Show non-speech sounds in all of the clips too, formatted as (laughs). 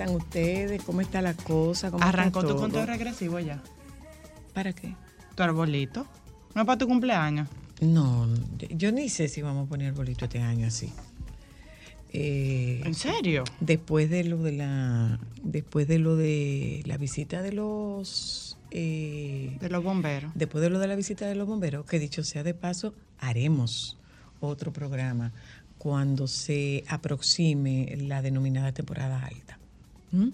están ustedes? ¿Cómo está la cosa? ¿Cómo está Arrancó tu conteo regresivo ya. ¿Para qué? Tu arbolito. No es para tu cumpleaños. No, yo ni sé si vamos a poner bolito este año así. Eh, ¿En serio? después de lo de la, después de lo de la visita de los, eh, De los bomberos. después de lo de la visita de los bomberos, que dicho sea de paso, haremos otro programa cuando se aproxime la denominada temporada alta. ¿Mm?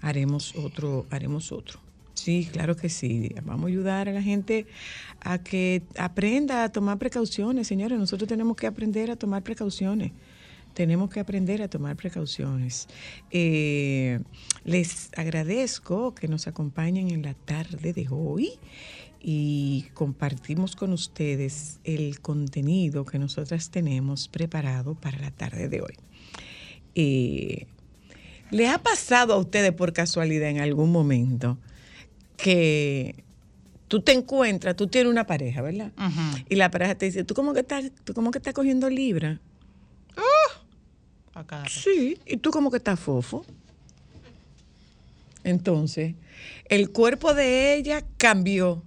Haremos otro, haremos otro. Sí, claro que sí. Vamos a ayudar a la gente a que aprenda a tomar precauciones, señores. Nosotros tenemos que aprender a tomar precauciones. Tenemos que aprender a tomar precauciones. Eh, les agradezco que nos acompañen en la tarde de hoy y compartimos con ustedes el contenido que nosotras tenemos preparado para la tarde de hoy. Eh, ¿Le ha pasado a ustedes por casualidad en algún momento que tú te encuentras, tú tienes una pareja, ¿verdad? Y la pareja te dice, ¿tú cómo que estás, tú cómo que estás cogiendo libra? A cada rato. Sí, y tú como que estás fofo. Entonces, el cuerpo de ella cambió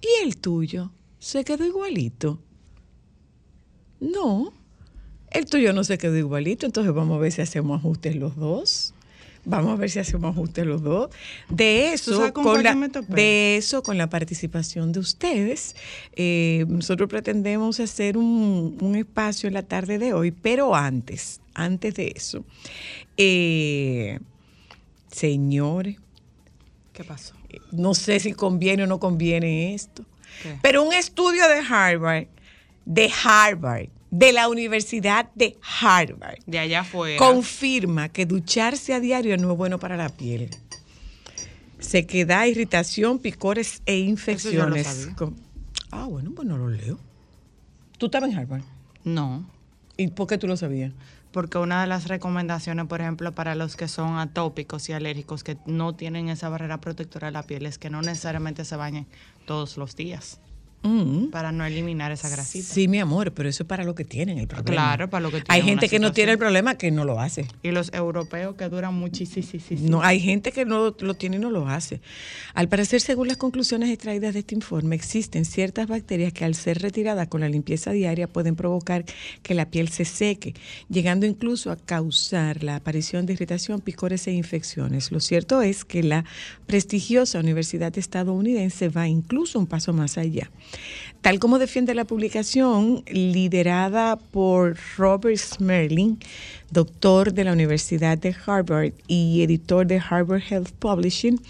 y el tuyo se quedó igualito. No, el tuyo no se quedó igualito, entonces vamos a ver si hacemos ajustes los dos. Vamos a ver si hacemos ajustes los dos. De eso, con la, topé? de eso, con la participación de ustedes, eh, nosotros pretendemos hacer un, un espacio en la tarde de hoy, pero antes, antes de eso, eh, señores, ¿Qué pasó? no sé si conviene o no conviene esto, ¿Qué? pero un estudio de Harvard, de Harvard, de la Universidad de Harvard, De allá afuera. confirma que ducharse a diario no es bueno para la piel. Se queda irritación, picores e infecciones. sabía. Ah, bueno, pues no lo leo. ¿Tú estabas en Harvard? No. ¿Y por qué tú lo sabías? Porque una de las recomendaciones, por ejemplo, para los que son atópicos y alérgicos, que no tienen esa barrera protectora de la piel, es que no necesariamente se bañen todos los días Mm. para no eliminar esa grasita. Sí, mi amor, pero eso es para lo que tienen el problema. Claro, para lo que Hay tienen gente una que no tiene el problema que no lo hace. Y los europeos que duran muchísimo. No, hay gente que no lo tiene y no lo hace. Al parecer, según las conclusiones extraídas de este informe, existen ciertas bacterias que al ser retiradas con la limpieza diaria pueden provocar que la piel se seque, llegando incluso a causar la aparición de irritación, picores e infecciones. Lo cierto es que la prestigiosa universidad estadounidense va incluso un paso más allá. Tal como defiende la publicación liderada por Robert Smerling, doctor de la Universidad de Harvard y editor de Harvard Health Publishing,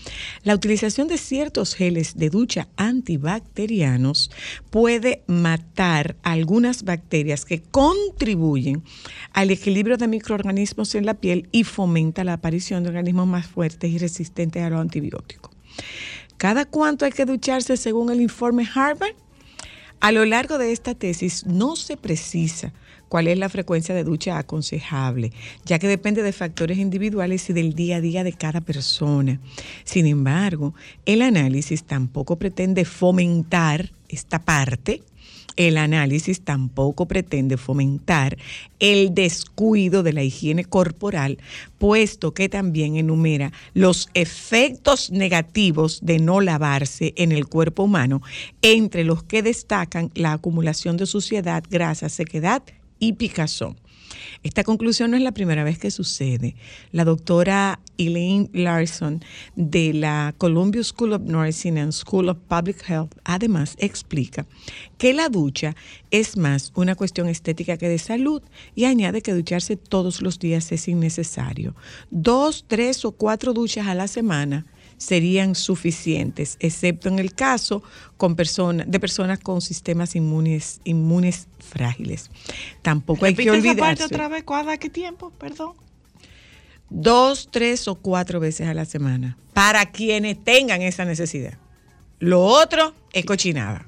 la utilización de ciertos geles de ducha antibacterianos puede matar algunas bacterias que contribuyen al equilibrio de microorganismos en la piel y fomenta la aparición de organismos más fuertes y resistentes a los antibióticos. ¿Cada cuánto hay que ducharse según el informe Harvard? A lo largo de esta tesis no se precisa cuál es la frecuencia de ducha aconsejable, ya que depende de factores individuales y del día a día de cada persona. Sin embargo, el análisis tampoco pretende fomentar esta parte el análisis tampoco pretende fomentar el descuido de la higiene corporal, puesto que también enumera los efectos negativos de no lavarse en el cuerpo humano, entre los que destacan la acumulación de suciedad, grasa, sequedad y picazón. Esta conclusión no es la primera vez que sucede. La doctora Elaine Larson de la Columbia School of Nursing and School of Public Health además explica que la ducha es más una cuestión estética que de salud y añade que ducharse todos los días es innecesario. Dos, tres o cuatro duchas a la semana serían suficientes, excepto en el caso con de personas con sistemas inmunes, inmunes frágiles. Tampoco hay que Repite esa parte olvidarse. otra vez. ¿Cuándo? ¿Qué tiempo? Perdón. Dos, tres o cuatro veces a la semana, para quienes tengan esa necesidad. Lo otro es cochinada.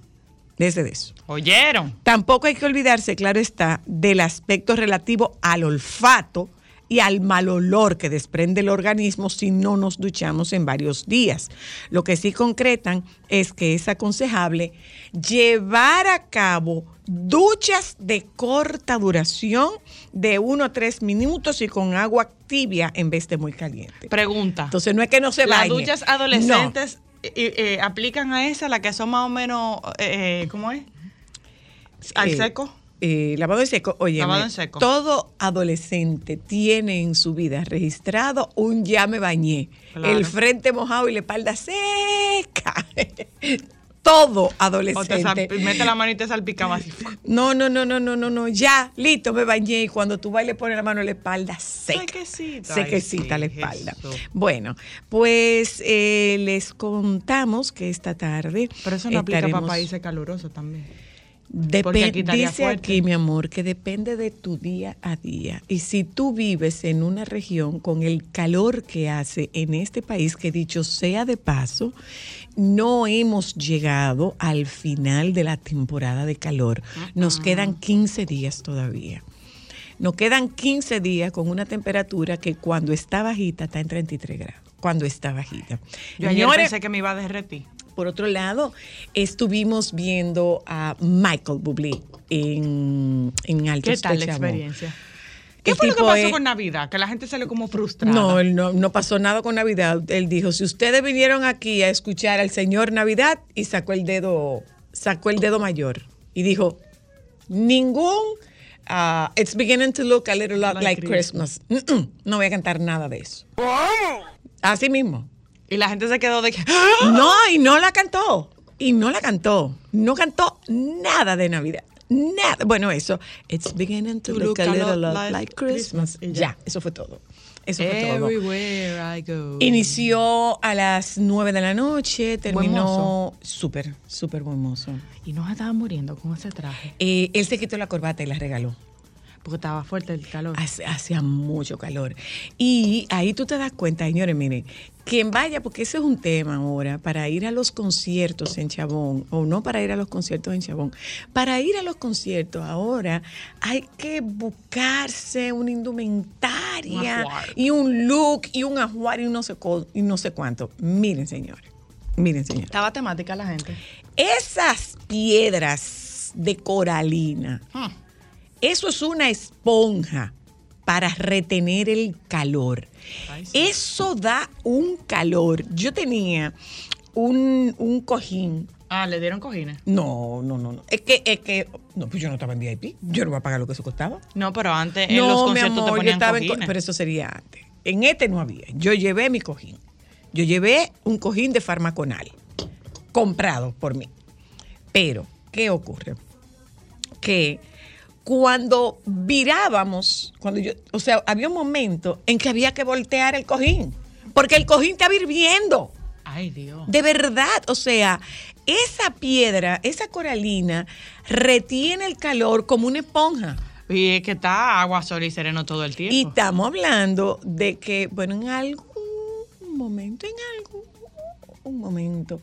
Desde de eso. ¿Oyeron? Tampoco hay que olvidarse, claro está, del aspecto relativo al olfato y al mal olor que desprende el organismo si no nos duchamos en varios días. Lo que sí concretan es que es aconsejable llevar a cabo duchas de corta duración de 1 a 3 minutos y con agua tibia en vez de muy caliente. Pregunta. Entonces no es que no se Las bañe. duchas adolescentes eh, eh, aplican a esa, la que son más o menos, eh, eh, ¿cómo es? Al seco. Eh, lavado en seco, oye, todo adolescente tiene en su vida registrado un ya me bañé, Claro. el frente mojado y la espalda seca. (laughs) todo O te adolescente. mete la mano y te salpicaba así. (laughs) No, no, no, no, no, no, no, ya, listo, me bañé y cuando tú vas le pones la mano en la espalda seca. Sequecita. Sequecita Ay, la espalda. Bueno, pues eh, les contamos que esta tarde Pero eso no aplica estaremos- para países calurosos también. Porque aquí dice fuerte. aquí, mi amor, que depende de tu día a día. Y si tú vives en una región con el calor que hace en este país, que dicho sea de paso, no hemos llegado al final de la temporada de calor. Nos quedan 15 días todavía. Nos quedan 15 días con una temperatura que cuando está bajita está en 33 grados. Cuando está bajita. Yo ayer Señores, pensé que me iba a derretir. Por otro lado, estuvimos viendo a Michael Bublé en, en Altos ¿Qué tal la experiencia? ¿Qué El fue lo que pasó es- con Navidad? Que la gente salió como frustrada. No, él no, no pasó nada con Navidad. Él dijo, si ustedes vinieron aquí a escuchar al señor Navidad y sacó el dedo, sacó el dedo mayor y dijo, ningún, ah, it's beginning to look a little lot like, Like Christmas. Mm, mm, (clears throat) no voy a cantar nada de eso. Así mismo. Y la gente se quedó de que. No, y no la cantó. Y no la cantó. No cantó nada de Navidad. Nada. Bueno, eso. It's beginning to To look a look a little lot like like Christmas. Ya. ya. eso fue todo. Eso fue todo. Everywhere I go. Inició a las 9 de la noche, terminó súper, súper buen mozo. Y nos estaban muriendo con ese traje. Eh, él se quitó la corbata y la regaló. Porque estaba fuerte el calor. Hacía mucho calor. Y ahí tú te das cuenta, señores, miren, quien vaya, porque ese es un tema ahora, para ir a los conciertos en Chabón, o no para ir a los conciertos en Chabón, para ir a los conciertos ahora hay que buscarse una indumentaria Un y un look y un ajuar y no sé, co- y no sé cuánto. Miren, señores, miren, señores. Estaba temática la gente. Esas piedras de coralina, Hmm. Eso es una esponja para retener el calor. Ay, sí. Eso da un calor. Yo tenía un, un cojín. Ah, le dieron cojines. No, no, no, no. Es que, es que, no, pues yo no estaba en VIP. Yo no voy a pagar lo que eso costaba. No, pero antes en no, los mi conciertos te amor, yo ponían en, co- cojines. pero eso sería antes. En este no había. Yo llevé mi cojín. Yo llevé un cojín de farmaconal comprado por mí. Pero, ¿qué ocurre? Que cuando virábamos, cuando yo, o sea, había un momento en que había que voltear el cojín, porque el cojín estaba hirviendo. Ay, Dios. De verdad, o sea, esa piedra, esa coralina, retiene el calor como una esponja. Y es que está agua, sol y sereno todo el tiempo. Y estamos hablando de que, bueno, en algún momento, en algún un momento,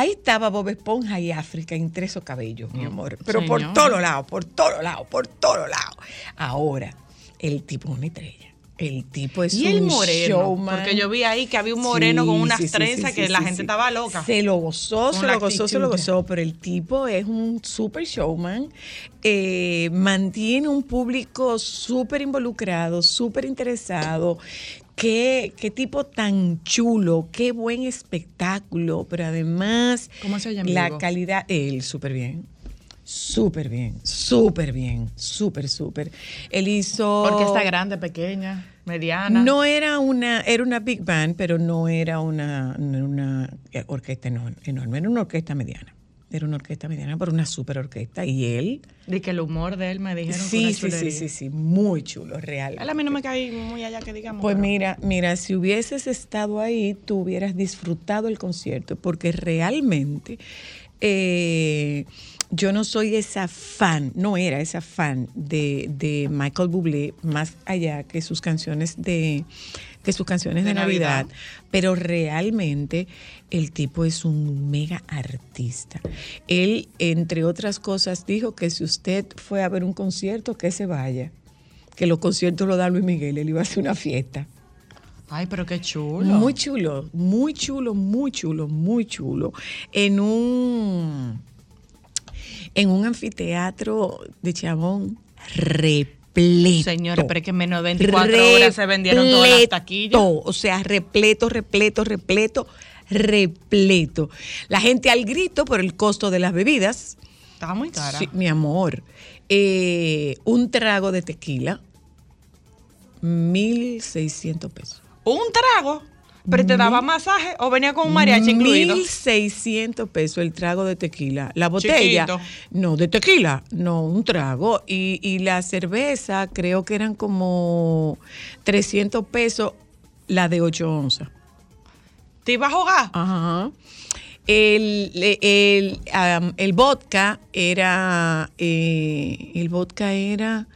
ahí estaba Bob Esponja y África entre esos cabellos, mi amor. Pero por todos lados, por todos lados, por todos lados. Ahora, el tipo es una estrella. El tipo es y el un moreno. showman. Porque yo vi ahí que había un moreno Sí, con unas sí, trenzas sí, que la gente estaba loca. Se lo gozó, Con se lo gozó, se lo gozó, pero el tipo es un super showman, eh, mantiene un público súper involucrado, súper interesado. Qué, qué tipo tan chulo, qué buen espectáculo, pero además ¿Cómo se en la calidad, él súper bien. Súper bien, súper bien, súper, súper. Él hizo... Orquesta grande, pequeña, mediana. No era una, era una big band, pero no era una, una orquesta enorme, enorme, era una orquesta mediana. Era una orquesta mediana, pero una super orquesta. Y él, De que el humor de él me dijeron que sí, una sí, sí, sí, sí, muy chulo, real. A mí no me caí muy allá que digamos. Pues pero- mira, mira, si hubieses estado ahí, tú hubieras disfrutado el concierto, porque realmente eh, yo no soy esa fan, no era esa fan de, de Michael Bublé, más allá que sus canciones de, que sus canciones de, De Navidad. Navidad. Pero realmente el tipo es un mega artista. Él, entre otras cosas, dijo que si usted fue a ver un concierto, que se vaya. Que los conciertos lo da Luis Miguel, él iba a hacer una fiesta. Ay, pero qué chulo. Muy chulo, muy chulo, muy chulo, muy chulo. En un en un anfiteatro de Chabón repleto. Señores, pero es que en menos de 24 horas se vendieron todas las taquillas. O sea, repleto, repleto, repleto, repleto. La gente al grito por el costo de las bebidas. Estaba muy cara. Sí, mi amor. Eh, un trago de tequila, 1.600 pesos. Un trago. Pero te daba masaje o venía con un mariachi incluido. 1.600 pesos el trago de tequila. La botella. Chiquito. No, de tequila. No, un trago. Y, y la cerveza creo que eran como 300 pesos la de 8 onzas. ¿Te ibas a jugar? Ajá. El, el, el vodka era. eh, el vodka era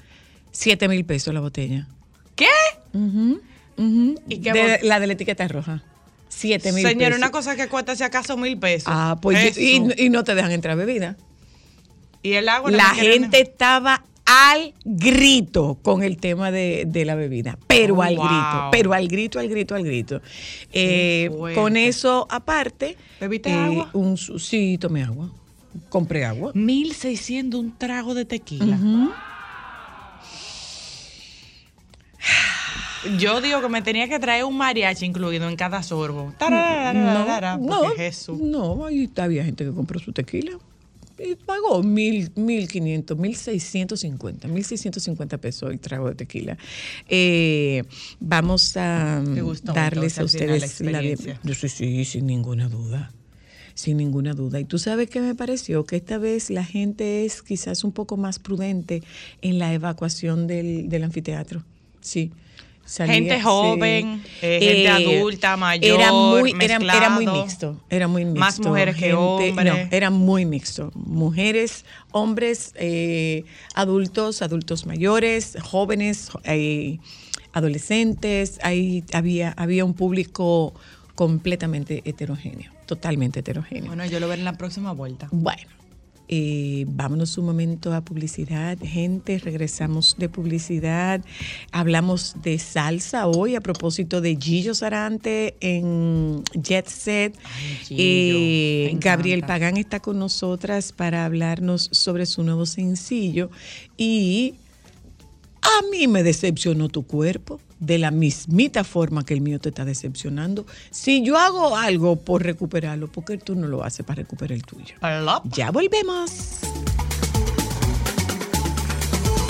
7 mil pesos la botella. ¿Qué? Ujú, ujú. ¿Y qué De- la de la etiqueta roja. 7 mil pesos. Señor, una cosa que cuesta si acaso mil pesos. Ah, pues y, y no te dejan entrar bebida. Y el agua. La quieren- gente estaba al grito con el tema de, de la bebida, pero Oh, al wow. grito, pero al grito, al grito, al grito. Eh, con eso aparte, ¿Bebiste eh, agua? Un, sí, tomé agua. Compré agua. 1600 un trago de tequila. Yo digo que me tenía que traer un mariachi incluido en cada sorbo. Tararararara, porque Jesús. no, ahí había gente que compró su tequila y pagó mil, mil quinientos, mil seiscientos cincuenta, mil seiscientos cincuenta pesos el trago de tequila. Eh, vamos a darles a la ustedes la experiencia. Yo sí, sí, sin ninguna duda. Sin ninguna duda. Y tú sabes que me pareció que esta vez la gente es quizás un poco más prudente en la evacuación del, del anfiteatro. Sí. Salía- Gente sí. joven, eh, gente adulta, mayor, Era muy, era, era muy mixto. Era muy mixto. Más mujeres que hombres. No, era muy mixto. Mujeres, hombres, eh, adultos, adultos mayores, jóvenes, eh, adolescentes. Ahí había, había un público completamente heterogéneo, totalmente heterogéneo. Bueno, yo lo veré en la próxima vuelta. Bueno, eh, vámonos un momento a publicidad. Gente, regresamos de publicidad. Hablamos de salsa hoy a propósito de Gillo Sarante en Jet Set. Gillo, Eh. Gabriel Pagán está con nosotras para hablarnos sobre su nuevo sencillo. Y a mí me decepcionó tu cuerpo de la mismita forma que el mío te está decepcionando. Si yo hago algo por recuperarlo, ¿por qué tú no lo haces para recuperar el tuyo? Plop. Ya volvemos.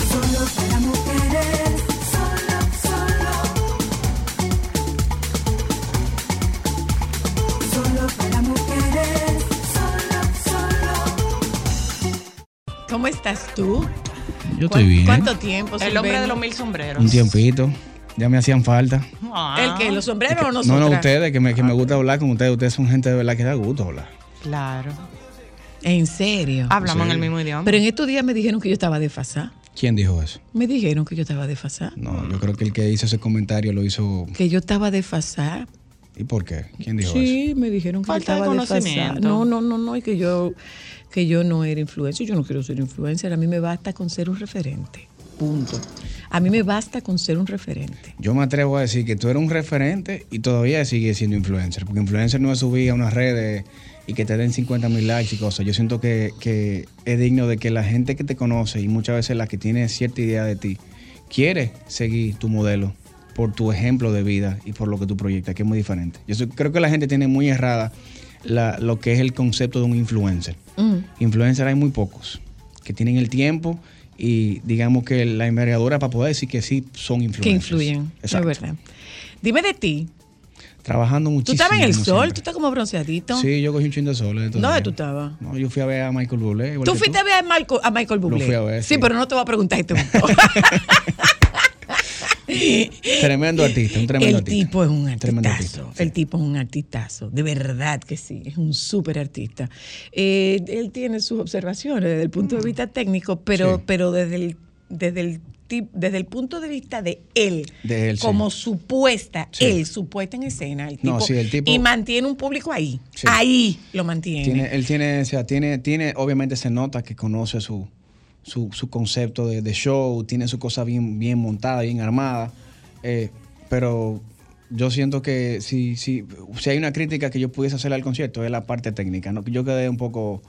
Solo para mujeres, solo, solo. Solo para mujeres, solo, solo. ¿Cómo estás tú? Yo estoy bien. ¿Cuánto tiempo? El hombre de los mil sombreros. Un tiempito. Ya me hacían falta. Ah, ¿El que ¿Los sombreros o No, nosotros? no, ustedes, que me, que me gusta hablar con ustedes. Ustedes son gente de verdad que da gusto hablar. Claro. ¿En serio? Hablamos en Sí. el mismo idioma. Pero en estos días me dijeron que yo estaba desfasada. ¿Quién dijo eso? Me dijeron que yo estaba desfasada. No, yo creo que el que hizo ese comentario lo hizo. Que yo estaba desfasada. ¿Y por qué? ¿Quién dijo eso? Sí, me dijeron que Falta yo de estaba desfasada. conocimiento. No, no, no, no, y que yo, que yo no era influencer. Yo no quiero ser influencer. A mí me basta con ser un referente. Punto. A mí me basta con ser un referente. Yo me atrevo a decir que tú eres un referente y todavía sigues siendo influencer. Porque influencer no es subir a unas redes y que te den 50 mil likes y cosas. Yo siento que, que es digno de que la gente que te conoce y muchas veces la que tiene cierta idea de ti quiere seguir tu modelo por tu ejemplo de vida y por lo que tú proyectas, que es muy diferente. Yo soy- creo que la gente tiene muy errada la- lo que es el concepto de un influencer. Mm. Influencer hay muy pocos que tienen el tiempo y digamos que la envergadura para poder decir que sí son influencers. Que influyen. Exacto. Es verdad. Dime de ti. Trabajando ¿Tú muchísimo. estabas en el sol? siempre. ¿Tú estás como bronceadito? Sí, yo cogí un chin de sol. entonces- ¿Dónde tú estabas? No, yo fui a ver a Michael Bublé. Tú fuiste a ver a Michael, a Michael Bublé. fui a ver, sí. sí. pero no te voy a preguntar (laughs) momento. Tremendo artista, un tremendo el artista. tipo es un artistazo. sí. El tipo es un artistazo. De verdad que sí. Es un súper artista. Eh, él tiene sus observaciones desde el punto de vista técnico, pero, Sí. pero desde el, desde el desde el punto de vista de él, De él, sí. como supuesta, Sí. él, supuesta en escena, el tipo, No, sí, el tipo- y mantiene un público ahí, ahí lo mantiene. Tiene, él tiene, o sea, tiene, tiene, obviamente se nota que conoce su, su, su concepto de, show, tiene su cosa bien, bien montada, bien armada. eh, pero yo siento que si, si, si hay una crítica que yo pudiese hacerle al concierto es la parte técnica. ¿no? Yo quedé un poco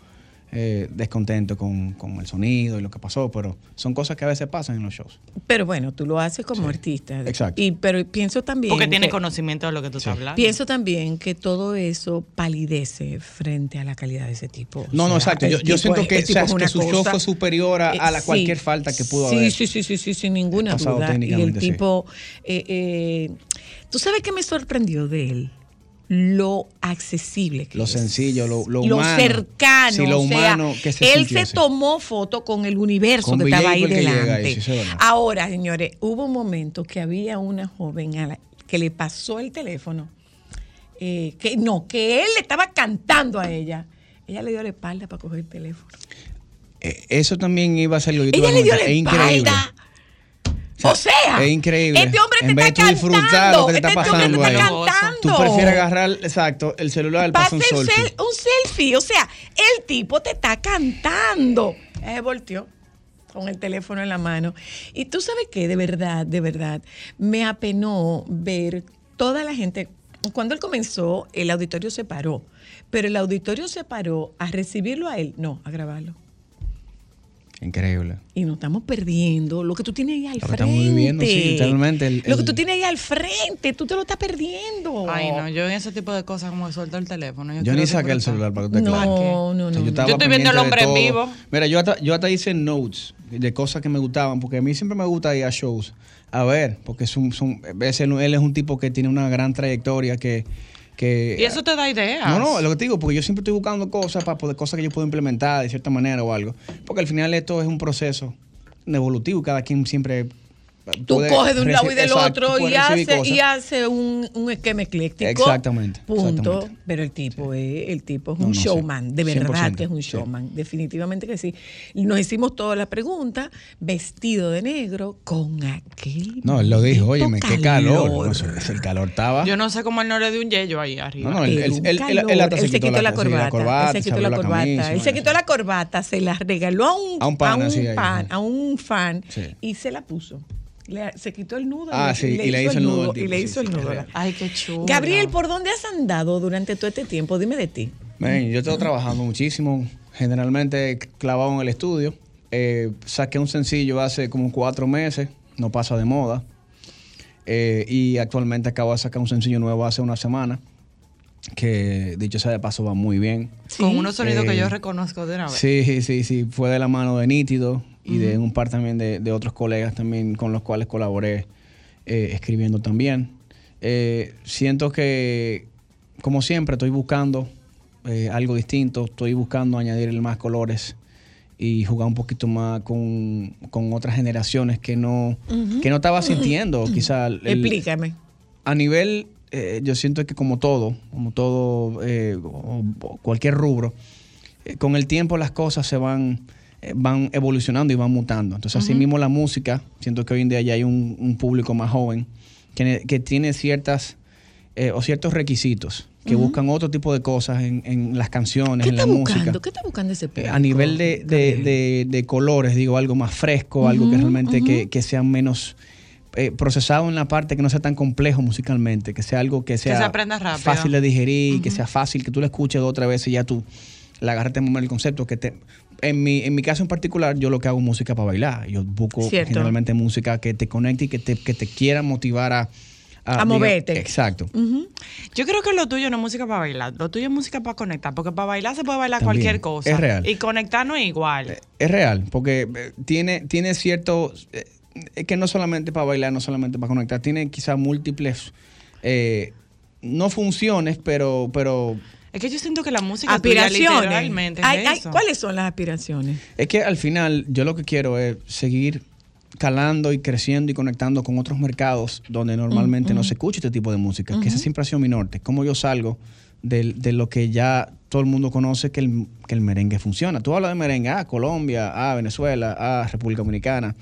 eh, descontento con, con el sonido y lo que pasó, pero son cosas que a veces pasan en los shows. Pero bueno, tú lo haces como artista. Exacto. Y, pero pienso también. Porque tiene que- conocimiento de lo que tú estás hablando. Pienso también que todo eso palidece frente a la calidad de ese tipo. O No, no, exacto. Yo, siento es- que, o tipo sea, es que su show fue superior a, a la Eh, cualquier falta que pudo sí, haber. Sí, sí, sí, sí, sin ninguna duda. Y el tipo, eh, eh, ¿tú sabes qué me sorprendió de él? Lo accesible que Lo es. sencillo, lo- lo Lo humano. cercano. Sí, lo o sea, humano que se Él se tomó foto con el universo Con que estaba ahí delante. ahí, sí. Ahora, señores, hubo un momento que había una joven a la- que le pasó el teléfono eh, que no, que él le estaba cantando a ella. Ella le dio la espalda para coger el teléfono. Eh, Eso también iba a ser lo que Ella le dio la comentar. Es increíble. O sea, es increíble. Este hombre te En vez está de tú disfrutar lo que te está este hombre pasando te está ahí. cantando. Tú prefieres agarrar, exacto, el celular Pasa hacer un el selfie. sel- un selfie. O sea, el tipo te está cantando. Eh, volteó con el teléfono en la mano. Y tú sabes qué, de verdad, de verdad, me apenó ver toda la gente. Cuando él comenzó, el auditorio se paró. Pero el auditorio se paró a recibirlo a él, no, a grabarlo. Increíble. Y nos estamos perdiendo lo que tú tienes ahí al Lo que frente. estamos viviendo, sí, literalmente, el- lo que el- tú tienes ahí al frente, tú te lo estás perdiendo. Ay, no, yo en ese tipo de cosas como suelto el teléfono. Yo ni saqué el celular para que usted No, claro. no, no. O sea, Yo estoy viendo de hombre en vivo. Mira, yo hasta, yo hasta hice notes de cosas que me gustaban, porque a mí siempre me gusta ir a shows a ver, porque es un, él, él es un tipo que tiene una gran trayectoria que... que Y eso te da ideas. No, no, lo que te digo, porque yo siempre estoy buscando cosas para poder, cosas que yo puedo implementar de cierta manera o algo. Porque al final esto es un proceso evolutivo cada quien siempre. Tú coges de un lado y del exacto, otro y hace, y hace un, un esquema ecléctico. Exactamente, Punto. exactamente. Pero el tipo es, el tipo es No, un no, sí. showman, de verdad 100%, que es un sí. showman. Definitivamente que sí. Nos hicimos toda la pregunta, vestido de negro, con aquel. No, él lo dijo, óyeme, qué calor. No, el calor estaba. Yo no sé cómo él no le dio un yello ahí arriba. No, no, él, él, él, él- calor. él hasta Él se quitó la sí, corbata, él se quitó la corbata, él se quitó la corbata, se la regaló a un, A un pan, así ahí, fan, a un fan y se la puso. Le- se quitó el nudo Ah, sí, y le hizo el nudo al y le hizo el sí, nudo. Ay, qué chulo. Gabriel, ¿por dónde has andado durante todo este tiempo? Dime de ti. Yo estoy trabajando muchísimo, generalmente clavado en el estudio. Eh, saqué un sencillo hace como cuatro meses, no pasa de moda. Eh, y actualmente acabo de sacar un sencillo nuevo hace una semana, que dicho sea de paso va muy bien. Con unos sonidos que Eh, yo reconozco de una vez. Sí, sí, sí, fue de la mano de Nítido y de un par también de, de otros colegas también con los cuales colaboré eh, escribiendo también. Eh, siento que, como siempre, estoy buscando eh, algo distinto, estoy buscando añadirle más colores y jugar un poquito más con, con otras generaciones que no, que no estaba sintiendo, quizá. el- Explícame. a nivel, eh, yo siento que como todo, como todo, cualquier rubro, con el tiempo las cosas se van, van evolucionando y van mutando. Entonces, así mismo la música, siento que hoy en día ya hay un, un público más joven que, que tiene ciertas eh, o ciertos requisitos, que buscan otro tipo de cosas en, en las canciones, ¿Qué en la música. buscando? ¿Qué está buscando ese Eh, público? a nivel de, de- de- de colores, digo, algo más fresco, algo que realmente que, que sea menos eh, procesado en la parte que no sea tan complejo musicalmente, que sea algo que sea se fácil de digerir, que sea fácil, que tú lo escuches dos o tres veces y ya tú le agarraste el concepto. que te en mi, en mi caso en particular, yo lo que hago es música para bailar. Yo busco Cierto. generalmente música que te conecte y que te, que te quiera motivar a... A moverte. Exacto. Yo creo que lo tuyo no es música para bailar, lo tuyo es música para conectar, porque para bailar se puede bailar También, cualquier cosa. es real. Y conectar no es igual. Es real, porque eh, tiene, tiene cierto. eh, Es que no solamente para bailar, no solamente para conectar, tiene quizás múltiples. eh, no funciones, pero. pero es que yo siento que la música Aspiraciones. literalmente es Ay, ay. ¿Cuáles son las aspiraciones? es que al final, yo lo que quiero es seguir calando y creciendo y conectando con otros mercados donde normalmente no se escucha este tipo de música, que ese siempre ha sido mi norte. Cómo yo salgo de, lo que ya todo el mundo conoce que el, que el merengue funciona. Tú hablas de merengue, ah, Colombia, ah, Venezuela, ah, República Dominicana.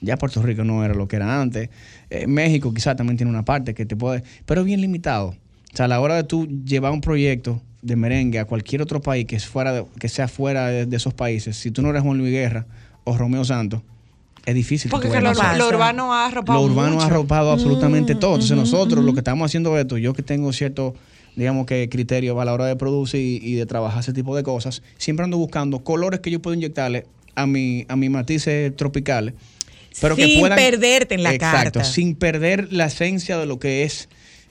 Ya Puerto Rico no era lo que era antes. Eh, México quizás también tiene una parte que te puede, pero es bien limitado. O sea, a la hora de tú llevar un proyecto de merengue a cualquier otro país que, fuera de- que sea fuera de, de esos países, si tú no eres Juan Luis Guerra o Romeo Santos, es difícil. Porque que lo, lo urbano ha arropado lo urbano mucho. ha arropado absolutamente Mm, todo. Entonces nosotros, lo ujú. que estamos haciendo esto, yo que tengo cierto, digamos que criterio a la hora de producir y, y de trabajar ese tipo de cosas, siempre ando buscando colores que yo puedo inyectarle a mi, a mis matices tropicales. Pero que Sin puedan, perderte en la Exacto, carta. sin perder la esencia de lo que es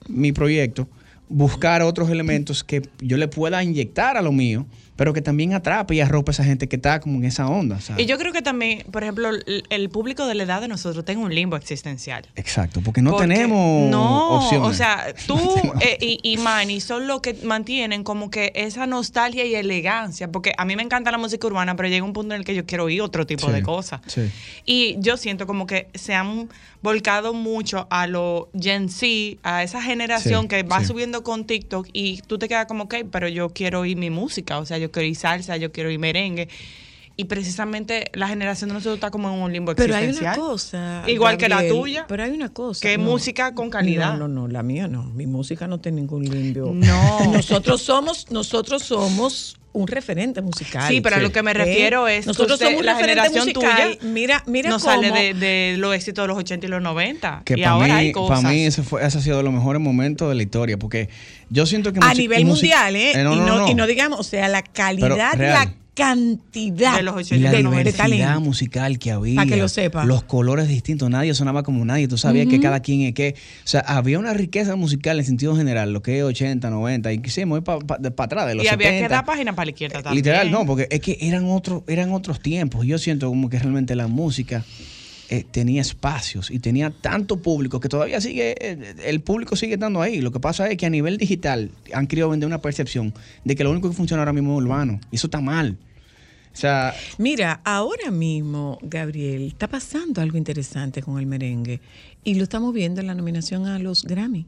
mi proyecto, buscar otros elementos que yo le pueda inyectar a lo mío, pero que también atrape y arrope a esa gente que está como en esa onda. ¿sabes? Y yo creo que también, por ejemplo, el, el público de la edad de nosotros tiene un limbo existencial. Exacto, porque no Porque- tenemos no, opciones. o sea, (laughs) tú No eh, y, y Manny son los que mantienen como que esa nostalgia y elegancia, porque a mí me encanta la música urbana, pero llega un punto en el que yo quiero oír otro tipo Sí, de cosas. sí. Y yo siento como que se han volcado mucho a lo Gen Z, a esa generación Sí, que va sí. Con TikTok y tú te quedas como que, pero yo quiero oír mi música, o sea, yo quiero oír salsa, yo quiero oír merengue. Y precisamente la generación de nosotros está como en un limbo Pero hay existencial. una cosa. Igual que la tuya. Pero hay una cosa. que es música con calidad. No, no, no, la mía no. Mi música no tiene ningún limpio. No. (laughs) Nosotros somos, nosotros somos un referente musical. Sí, pero a lo que me ¿Eh? refiero es nosotros que usted- somos la generación musical. tuya Mira, mira no cómo sale de, de los éxitos de los 80 y los 90. Que y para ahora hay mí, cosas. para mí ese, fue, ese ha sido de los mejores momentos de la historia, porque yo siento que... a nivel mundial, ¿eh? no, y, no, no, no. y no digamos, o sea, la calidad, la cantidad De los Y 80 la de de, los de 90. diversidad talento. musical que había. Pa' que lo sepa. Los colores distintos. Nadie sonaba como nadie. Tú sabías que cada quien es que. O sea, había una riqueza musical en sentido general, lo que es 80, 90. Y quisimos ir para atrás de los Y había 70. que dar página para la izquierda también. Literal, no, porque es que eran, otros eran otros tiempos. Yo siento como que realmente la música eh, tenía espacios y tenía tanto público que todavía sigue, eh, el público sigue estando ahí. Lo que pasa es que a nivel digital han querido vender una percepción de que lo único que funciona ahora mismo es urbano. Y eso está mal. O sea, Mira, ahora mismo, Gabriel, está pasando algo interesante con el merengue y lo estamos viendo en la nominación a los Grammy.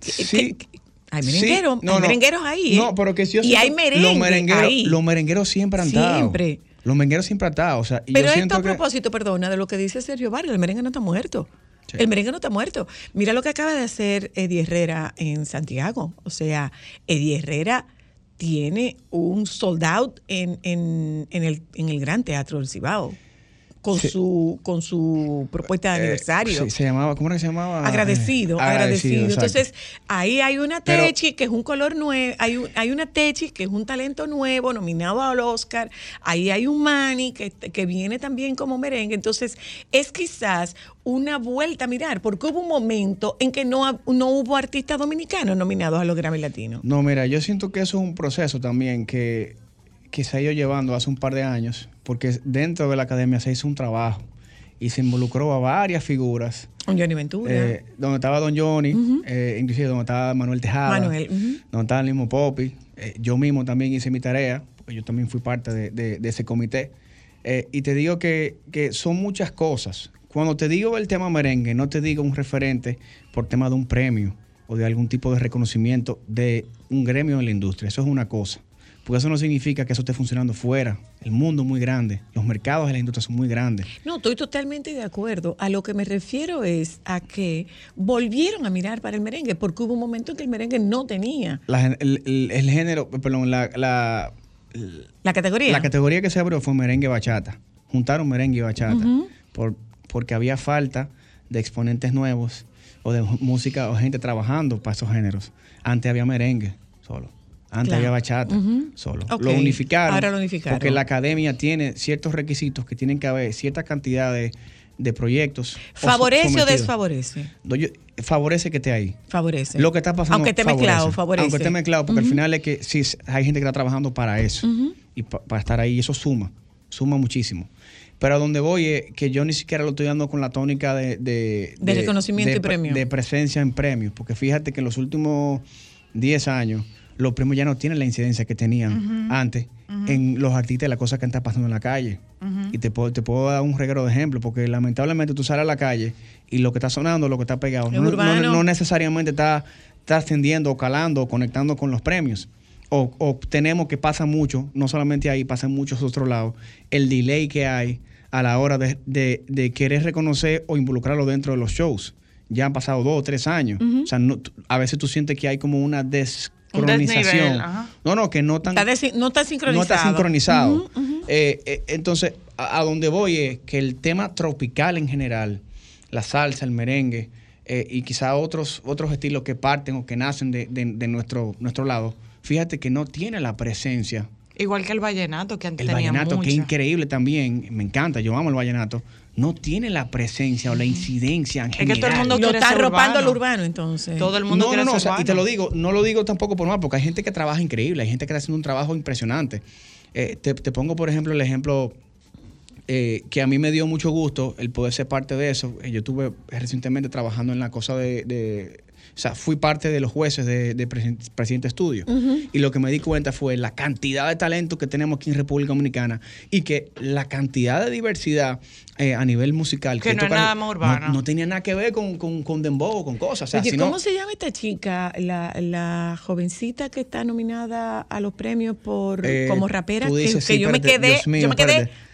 sí, que- que- hay sí, merengueros, hay merengueros ahí, ¿eh? No, pero que si yo Y hay merengue los merengueros, ahí. Los merengueros siempre han estado. Siempre. Los merengueros siempre estado. O sea, y Pero yo esto a que- propósito, perdona, de lo que dice Sergio Vargas, el merengue no está muerto. Sí. El merengue no está muerto. Mira lo que acaba de hacer Eddie Herrera en Santiago. O sea, Eddie Herrera tiene un sold out en, en, en el, en el Gran Teatro del Cibao con, Sí. su, con su propuesta de Eh, aniversario. sí, se llamaba, ¿cómo era que se llamaba? Agradecido, Eh, agradecido. Entonces, ahí hay una Techi que es un color nuevo, hay, un- hay una Techi que es un talento nuevo, nominado al Oscar, ahí hay un Manny que, que viene también como merengue. Entonces, es quizás una vuelta a mirar, porque hubo un momento en que no, no hubo artistas dominicanos nominados a los Grammy Latinos. No, mira, yo siento que eso es un proceso también que, que se ha ido llevando hace un par de años, porque dentro de la academia se hizo un trabajo y se involucró a varias figuras, Un Johnny Ventura. eh, donde estaba Don Johnny, eh, inclusive donde estaba Manuel Tejada, Manuel, ujú. donde estaba el mismo Poppy, eh, yo mismo también hice mi tarea, porque yo también fui parte de, de- de ese comité, Eh, y te digo que, que son muchas cosas. Cuando te digo el tema merengue, no te digo un referente por tema de un premio o de algún tipo de reconocimiento de un gremio en la industria. Eso es una cosa. Porque eso no significa que eso esté funcionando fuera. El mundo es muy grande. Los mercados de la industria son muy grandes. No, estoy totalmente de acuerdo. A lo que me refiero es a que volvieron a mirar para el merengue, porque hubo un momento en que el merengue no tenía La el, el- el género, perdón, la, la, la categoría. La categoría que se abrió fue merengue bachata. Juntaron merengue y bachata. Por, porque había falta de exponentes nuevos o de música o gente trabajando para esos géneros. Antes había merengue solo. Antes Claro. había bachata solo. Lo unificaron. Ahora lo unificaron. Porque la academia tiene ciertos requisitos que tienen que haber cierta cantidad de, de proyectos. ¿Favorece o desfavorece? Favorece que esté ahí. Favorece. Lo que está pasando. Aunque esté mezclado, favorece. Aunque esté mezclado, porque al final es que sí, hay gente que está trabajando para eso. Y pa- para estar ahí, eso suma. Suma muchísimo. Pero a donde voy es que yo ni siquiera lo estoy dando con la tónica de. De, De reconocimiento de y pre- premio. De presencia en premios. Porque fíjate que en los últimos 10 años, los premios ya no tienen la incidencia que tenían antes en los artistas y las cosas que están pasando en la calle. Y te puedo, te puedo dar un reguero de ejemplo, porque lamentablemente tú sales a la calle y lo que está sonando, lo que está pegado, no, no- necesariamente está, está ascendiendo o calando o conectando con los premios. O, o tenemos que pasa mucho, no solamente ahí, pasa en muchos otros lados, el delay que hay a la hora de, de- de querer reconocer o involucrarlo dentro de los shows. Ya han pasado dos o tres años. O sea, no- a veces tú sientes que hay como una. Ajá. no, no, que no tan Está no está sincronizado. no está sincronizado. Eh, eh, entonces, a, a donde voy es que el tema tropical en general, la salsa, el merengue eh, y quizá otros, otros estilos que parten o que nacen de, de- de nuestro, nuestro lado, fíjate que no tiene la presencia. Igual que el vallenato, que antes El tenía vallenato, que es increíble también, me encanta, yo amo el vallenato, no tiene la presencia o la incidencia en que todo el general. mundo Lo quiere está ser arropando urbano. al urbano, entonces. Todo el mundo no, quiere no, no, ser o sea, y te lo digo, no lo digo tampoco por mal, porque hay gente que trabaja increíble, hay gente que está haciendo un trabajo impresionante. Eh, te, te pongo, por ejemplo, el ejemplo eh, que a mí me dio mucho gusto el poder ser parte de eso. Eh, Yo estuve recientemente trabajando en la cosa de... de- o sea, fui parte de los jueces de, de Presidente Estudio. Y lo que me di cuenta fue la cantidad de talento que tenemos aquí en República Dominicana y que la cantidad de diversidad eh, a nivel musical. Que no es nada más urbano. No, no tenía nada que ver con, con, con dembow o con cosas. O sea, Oye, sino- ¿cómo se llama esta chica? La, la jovencita que está nominada a los premios por Eh, como rapera. tú que- dices, que, sí, yo me quedé, mío, yo me quedé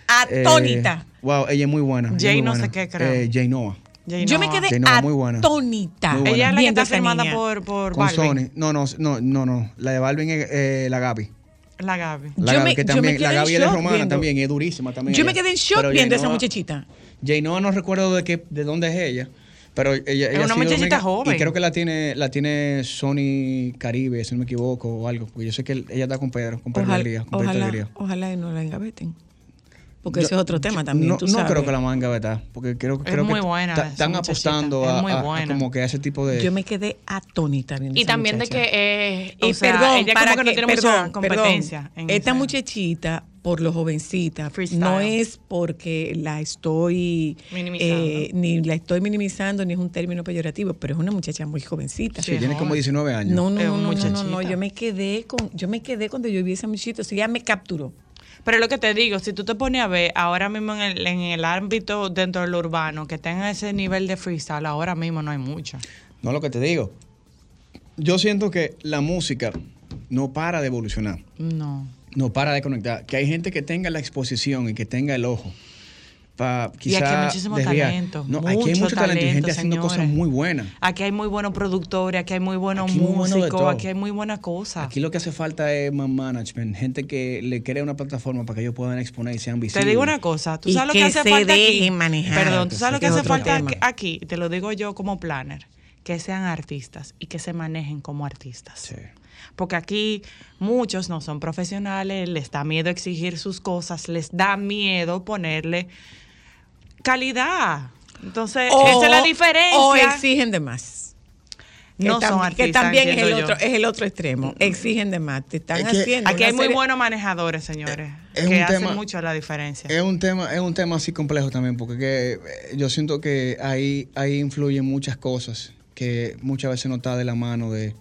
espérate. atónita. Eh, wow, ella es muy buena. Jay muy no sé qué, creo. Eh, Jay Noah. Yo me quedé Noah, muy buena. atónita. Muy buena. Ella es la que está firmada niña. por, por Con Balvin. Sony. No, no, no, no, no. La de Balvin es eh, la Gaby. La Gaby. La Yo Gaby, que también, la Gaby es romana viendo- también, y es durísima también. Yo me quedé en shock Pero viendo esa muchachita. Jay Noah no recuerdo de qué, de dónde es ella. Pero ella, ella una muchachita joven. Y creo que la tiene, la tiene Sony Caribe, si no me equivoco, o algo. Porque yo sé que ella está con Pedro, con Pedro Ojalá, Alegría, con Pedro ojalá, Alegría. ojalá y no la engaveten. Porque Yo- ese es otro tema también. No, tú no sabes. creo que la manga vetar, porque creo, Es creo muy que buena ta- esa están muchachita, apostando es a, muy a- a buena. como que a ese tipo de... Yo me quedé atónita viendo Y esa también de que, eh, o Y sea, perdón, ella para como que no tiene perdón, mucha competencia. perdón, en esta muchachita, por lo jovencita, Freestyle. no es porque la estoy Minimizando. eh, ni la estoy minimizando, ni es un término peyorativo, pero es una muchacha muy jovencita. Sí, tiene como joven. 19 años. No, no, Es no, no, no, no, no, muchachita. yo me quedé con, yo me quedé cuando yo vi esa muchachita, o sea, ella me capturó. Pero lo que te digo, si tú te pones a ver ahora mismo en el, en el ámbito dentro del urbano que tenga ese nivel de freestyle, ahora mismo no hay mucho. No lo que te digo. Yo siento que la música no para de evolucionar, No. no para de conectar. Que hay gente que tenga la exposición y que tenga el ojo. Para Y aquí hay muchísimo talento. No, aquí hay mucho talento y gente haciendo señores. cosas muy buenas. Aquí hay muy buenos productores, aquí hay muy buenos Aquí bueno músicos, aquí hay muy buenas cosas. Aquí lo que hace falta es man management, gente que le crea una plataforma para que ellos puedan exponer y sean visibles. Te digo una cosa, tú Y sabes lo que que hace se falta aquí. dejen manejar, Perdón, tú sabes lo que hace falta tema. aquí, aquí, te lo digo yo como planner, que sean artistas y que se manejen como artistas. Sí. Porque aquí muchos no son profesionales, les da miedo exigir sus cosas, les da miedo ponerle calidad. Entonces, esa es la diferencia. O exigen de más. Que No son tam- Que artistas, también es el, yo. otro, es el otro extremo. Exigen de más. Te están Es que haciendo. Aquí hay muy buenos manejadores, señores, Es que un hacen tema- mucho la diferencia. Es un tema, es un tema así complejo también, porque que, eh, yo siento que ahí, ahí influyen muchas cosas que muchas veces no está de la mano de,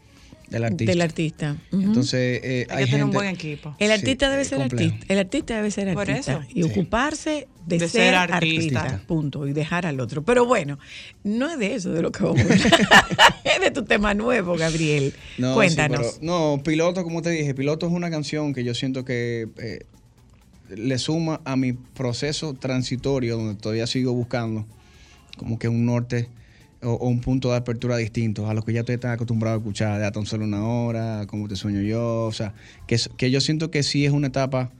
del artista. Del artista. Entonces, eh, hay hay que tener un buen equipo. El Sí, artista debe ser complejo. artista. El artista debe ser Por artista. eso. Y Sí. ocuparse de, De ser, ser artista. artista. Punto. Y dejar al otro. Pero bueno, no es de eso de lo que vamos a hablar. (laughs) es de tu tema nuevo, Gabriel. No, sí, Cuéntanos. pero- no, Piloto, como te dije, Piloto es una canción que yo siento que eh, le suma a mi proceso transitorio, donde todavía sigo buscando como que un norte o, o un punto de apertura distinto a lo que ya estoy tan acostumbrado a escuchar de a tan solo una hora, como te sueño yo, o sea, que, que yo siento que sí es una etapa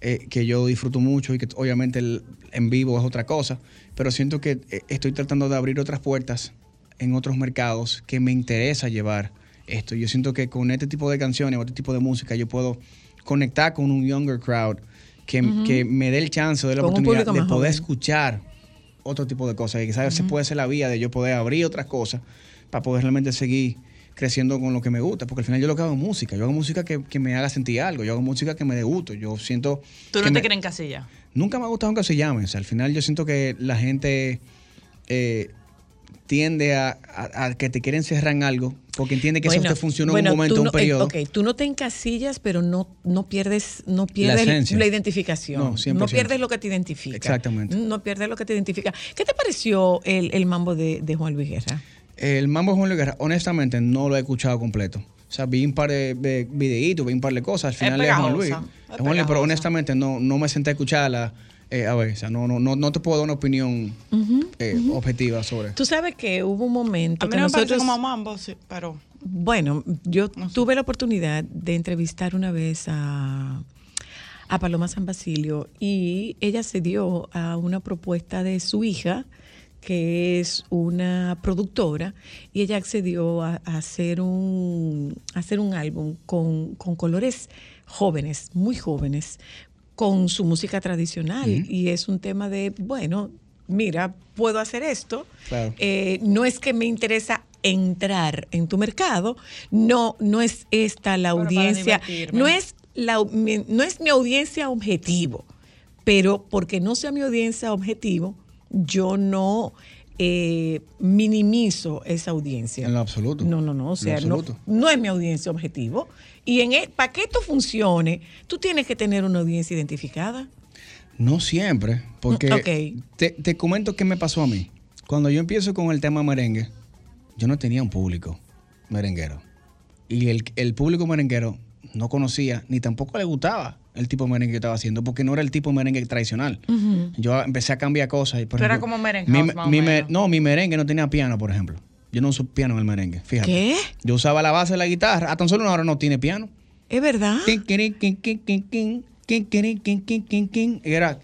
eh, que yo disfruto mucho y que obviamente el en vivo es otra cosa, pero siento que eh, estoy tratando de abrir otras puertas en otros mercados que me interesa llevar esto. Yo siento que con este tipo de canciones o este tipo de música yo puedo conectar con un younger crowd que, que me dé el chance, de la Con un oportunidad de poder joven. escuchar otro tipo de cosas. Y quizás se puede ser la vía de yo poder abrir otras cosas para poder realmente seguir creciendo con lo que me gusta. Porque al final yo lo que hago es música. Yo hago música que, que me haga sentir algo. Yo hago música que me dé gusto. Yo siento... Tú no que te me- quieres encasillar. Nunca me ha gustado que se llame. O sea, al final yo siento que la gente eh, tiende a, a- a que te quieren cerrar en algo porque entiende que Bueno, eso te funciona bueno, en un momento, tú un no- eh, periodo. ok, tú no te encasillas, pero no, no pierdes, no pierdes la identificación. No, 100%. No pierdes lo que te identifica. Exactamente. No pierdes lo que te identifica. ¿Qué te pareció el, el mambo de, de Juan Luis Guerra? El Mambo de Juan Luis Guerra, honestamente, no lo he escuchado completo. O sea, vi un par de, de videitos, vi un par de cosas. Al final es Juan Luis. es Es Juan Luis, pero honestamente no, no me senté a escucharla eh, a ver, o sea, no, no, no, no te puedo dar una opinión eh, objetiva sobre. Tú sabes que hubo un momento A mí que no me parece nosotros... como mambo, sí, pero Bueno, yo tuve la oportunidad de entrevistar una vez a, a Paloma San Basilio y ella se dio a una propuesta de su hija, que es una productora, y ella accedió a, a hacer, un, a hacer un álbum con, con colores jóvenes, muy jóvenes, con su música tradicional. Y es un tema de, bueno, mira, puedo hacer esto. Claro. Eh, no es que me interesa entrar en tu mercado, no, no es esta la Bueno, audiencia, no es, la, mi- no es mi audiencia objetivo, pero porque no sea mi audiencia objetivo, yo no eh, minimizo esa audiencia. En lo absoluto. No, no, no, o sea, no, no es mi audiencia objetivo. Y en para que esto funcione, tú tienes que tener una audiencia identificada. No siempre, porque te, te comento qué me pasó a mí. Cuando yo empiezo con el tema merengue, yo no tenía un público merenguero. Y el, el público merenguero no conocía ni tampoco le gustaba el tipo de merengue que yo estaba haciendo, porque no era el tipo de merengue tradicional. Yo empecé a cambiar cosas. Y, por ejemplo, como merengue mi- mi. No, mi merengue no tenía piano, por ejemplo. Yo no uso piano en el merengue, fíjate. ¿Qué? Yo usaba la base de la guitarra. A tan solo una hora no tiene piano. ¿Es verdad? Era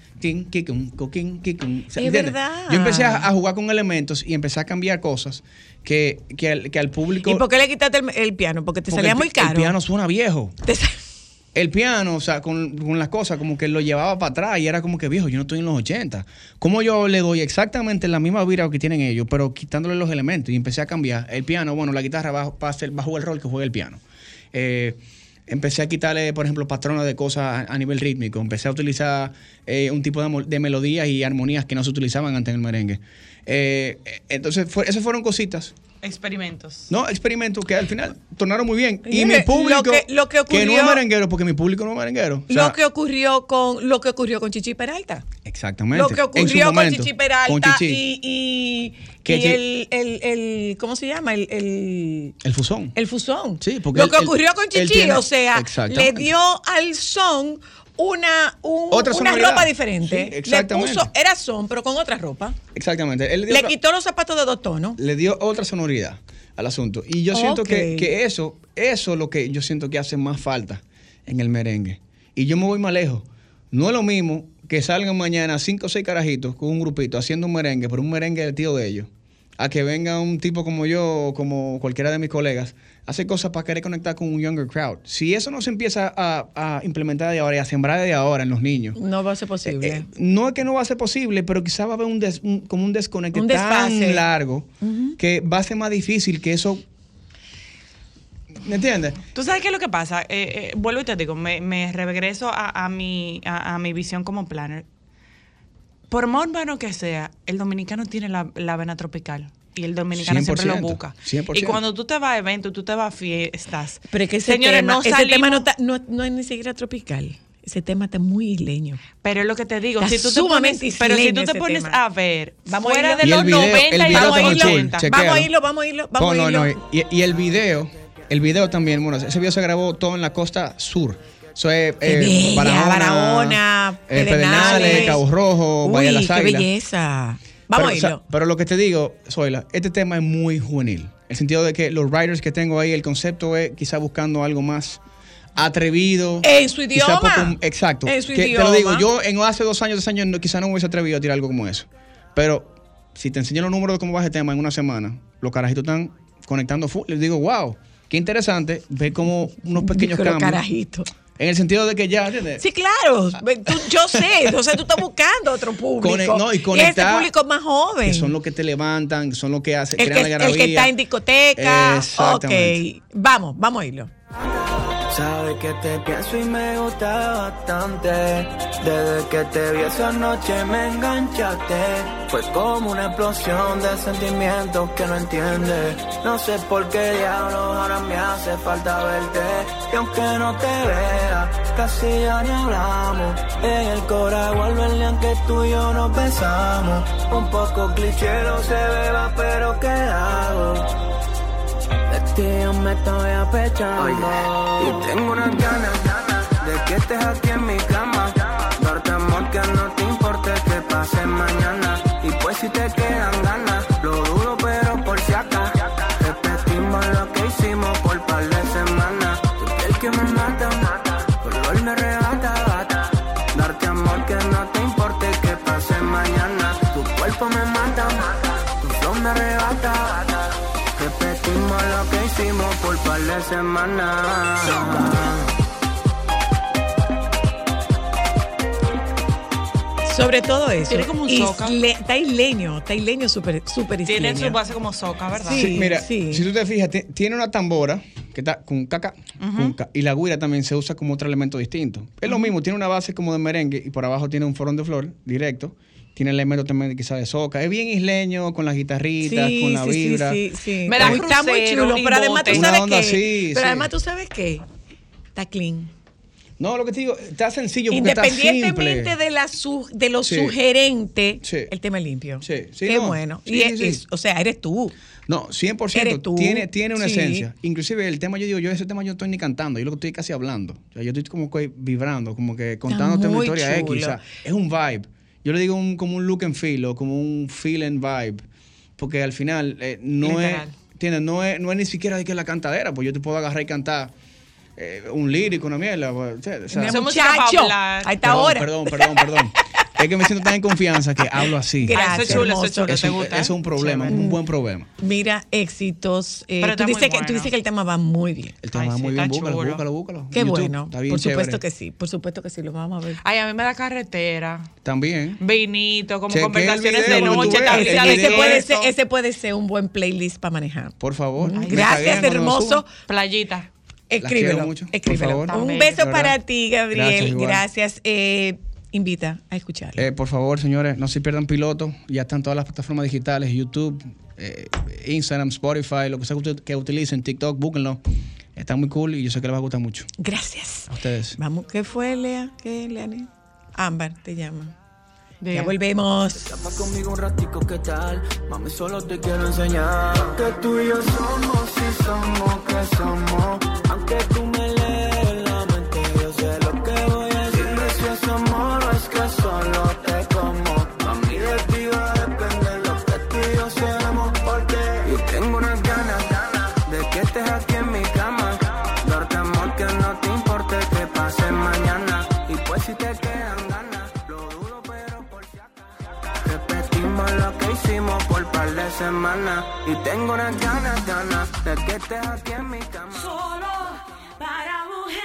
Es verdad. Yo empecé a, jugar con elementos y empecé a cambiar cosas que, que, al, que al público. ¿Y por qué le quitaste el, el piano? Porque te porque salía el, muy caro. El piano suena viejo. Te sa- El piano, o sea, con, con las cosas, como que lo llevaba para atrás y era como que viejo, yo no estoy en los 80. ¿Cómo yo le doy exactamente la misma vibra que tienen ellos, pero quitándole los elementos? Y empecé a cambiar. El piano, bueno, la guitarra a, hacer, jugar el rol que juega el piano. Eh, empecé a quitarle, por ejemplo, patrones de cosas a, nivel rítmico. Empecé a utilizar eh, un tipo de, de melodías y armonías que no se utilizaban antes en el merengue. Eh, entonces, esas fueron cositas. Experimentos. No, experimentos que al final tornaron muy bien. Y mi público, lo que- lo que no ocurrió- es merenguero, porque mi público no es merenguero. O sea, lo que ocurrió con lo que ocurrió con Chichi Peralta. Exactamente. Lo que ocurrió con Chichi Peralta con Chichi. y, y, y el, el, el- ¿cómo se llama? El, el, El fusón. el fusón. Sí, porque lo que ocurrió con Chichi, tiene- o sea, le dio al son una, un- Otra una ropa diferente. Sí, le puso, era son, pero con otra ropa. Exactamente. Él le dio, Le otra, quitó los zapatos de dos tonos. le dio otra sonoridad al asunto. Y yo siento que, que eso, eso es lo que yo siento que hace más falta en el merengue. Y yo me voy más lejos. No es lo mismo que salgan mañana cinco o seis carajitos con un grupito haciendo un merengue, pero un merengue del tío de ellos, a que venga un tipo como yo, o como cualquiera de mis colegas, a hacer cosas para querer conectar con un younger crowd. Si eso no se empieza a, a implementar de ahora y a sembrar de ahora en los niños, No va a ser posible. eh, no es que no va a ser posible, pero quizá va a haber un, des- un- como un desconecte Un desfase. tan largo que va a ser más difícil que eso. ¿Me entiendes? ¿Tú sabes qué es lo que pasa? Eh, eh, vuelvo y te digo, me, me regreso a, a mi, a, a mi visión como planner. Por más urbano que sea, el dominicano tiene la, la vena tropical. Y el dominicano siempre lo 100%, busca. 100%. Y cuando tú te vas a eventos, tú te vas a fiestas. Pero es que ese Señores, tema, no ese tema no, está- no- no es ni siquiera tropical. Ese tema está muy isleño. Pero es lo que te digo, Está si tú te pones, pero si tú te pones tema. a ver, Vamos a fuera de los video- 90 el y vamos a irlo. 80. Chequéalo. Vamos a irlo, vamos a irlo, vamos No, a no, irlo. no. Y, y el video, el video también, bueno, ese video se grabó todo en la costa sur. Eso es Qué eh, bella, Barahona, Barahona, eh, Pedernales. Pedernales, Cabo Rojo, Valle de Uy, las qué Águilas. belleza. Vamos pero, a o sea, irlo. pero lo que te digo, Zoila, este tema es muy juvenil. En el sentido de que los writers que tengo ahí, el concepto es quizá buscando algo más atrevido. En su idioma. poco- exacto. En su Que- Te idioma. lo digo, yo en hace dos años, tres años, no- quizá no me hubiese atrevido a tirar algo como eso. Pero si te enseño los números de cómo va ese tema en una semana, los carajitos están conectando full. Les digo, wow, qué interesante ver como unos pequeños cambios. carajito. En el sentido de que ya, ¿entiendes? Sí, claro. Tú- yo sé. Entonces tú estás buscando otro público. No, y ese conectar- público más joven. Que son los que te levantan, son los que hacen, el, crean que, la el garabía. que está en discoteca. Exactamente. Ok. Vamos, vamos a irlo. Sabes que te pienso y me gusta bastante. Desde que te vi esa noche me enganchaste. Fue como una explosión de sentimientos que no entiendes. No sé por qué diablos ahora me hace falta verte. Y aunque no te vea, casi ya ni hablamos. En el cora vuelve el día que tú y yo nos besamos. Un poco cliché, no se beba, pero ¿qué hago? Yo me estoy apechando Y tengo unas ganas De que estés aquí en mi cama Darte amor que no te importa pase mañana. Y pues si te quedan ganas, de. Sobre todo eso. Tiene como un soca. Está isleño súper super Tiene su base como soca, ¿verdad? Sí. Sí, mira, sí. si tú te fijas, ti- tiene una tambora que está con caca, con ca- y la guira también se usa como otro elemento distinto. Es lo mismo, tiene una base como de merengue y por abajo tiene un forón de flor directo. Tiene elementos también quizás de soca. Es bien isleño, con las guitarritas, con la sí, sí, vibra. sí, sí. Me da Está muy- está chulo, pero además tú sabes onda qué. pero sí. además tú sabes qué. Está clean. No, lo que te digo, está sencillo porque está Independientemente simple. de la su- de lo Sí. sugerente, Sí. el tema es limpio. Sí, sí, Qué no. bueno. Sí, y sí, es- sí. es- o sea, eres tú. No, 100%. Eres tú. Tiene, tiene una Sí. esencia. Inclusive el tema, yo digo, yo ese tema yo no estoy ni cantando, yo lo que estoy casi hablando. O sea, yo estoy como que vibrando, como que contándote una historia X. O sea, es un vibe. Yo le digo un, como un look and feel o como un feel and vibe. Porque al final eh, no, es. ¿entiendes? no es no es ni siquiera de que la cantadera, pues yo te puedo agarrar y cantar eh, un lírico, una mierda. pues, o sea, muchacho. Perdón, perdón, perdón. (laughs) es que me siento tan en confianza que hablo así. Gracias, Ah, eso es chulo, eso es chulo, Eso, te gusta. eso es un problema, Chévere. un buen problema. Mira, éxitos. eh, Pero tú, dices que, tú bueno. dices que el tema va muy bien. El tema Ay, va sí, muy bien, búscalo, chulo. búscalo, búscalo. Qué YouTube, bueno. está bien Por supuesto que sí, por supuesto que sí, lo vamos a ver. Ay, a mí me da carretera, También. vinito, como conversaciones video de noche, ese, puede ser, ese puede ser un buen playlist para manejar. Por favor. Gracias, hermoso. playita. Escríbelo. mucho, escríbelo. Un beso para ti, Gabriel. Gracias. Eh, invita a escucharlo. Eh, por favor, señores, no se pierdan piloto. Ya están todas las plataformas digitales, YouTube, eh, Instagram, Spotify, lo que sea que ut- que utilicen, TikTok, búsquenlo. Está muy cool y yo sé que les va a gustar mucho. Gracias. A ustedes. Vamos, ¿qué fue, Lea? ¿Qué, Leani? Ámbar te llama. Ya volvemos. Escapa conmigo un ratico, ¿qué tal? Mami, solo te quiero enseñar Que tú y yo somos, si somos, que somos Aunque tú Y tengo unas ganas, ganas De que estés aquí en mi cama Solo para mujeres.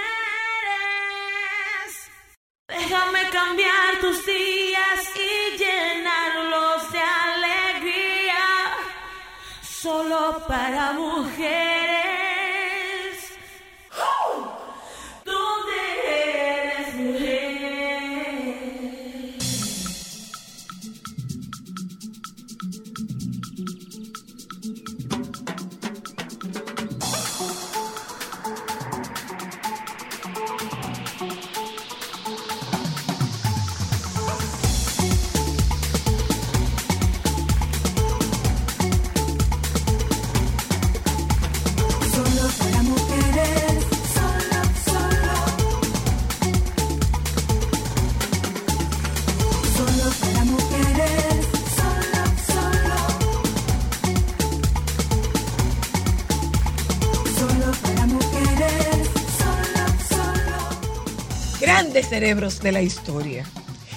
Déjame cambiar tus días y llenarlos de alegría. Solo para mujeres. Cerebros de la historia.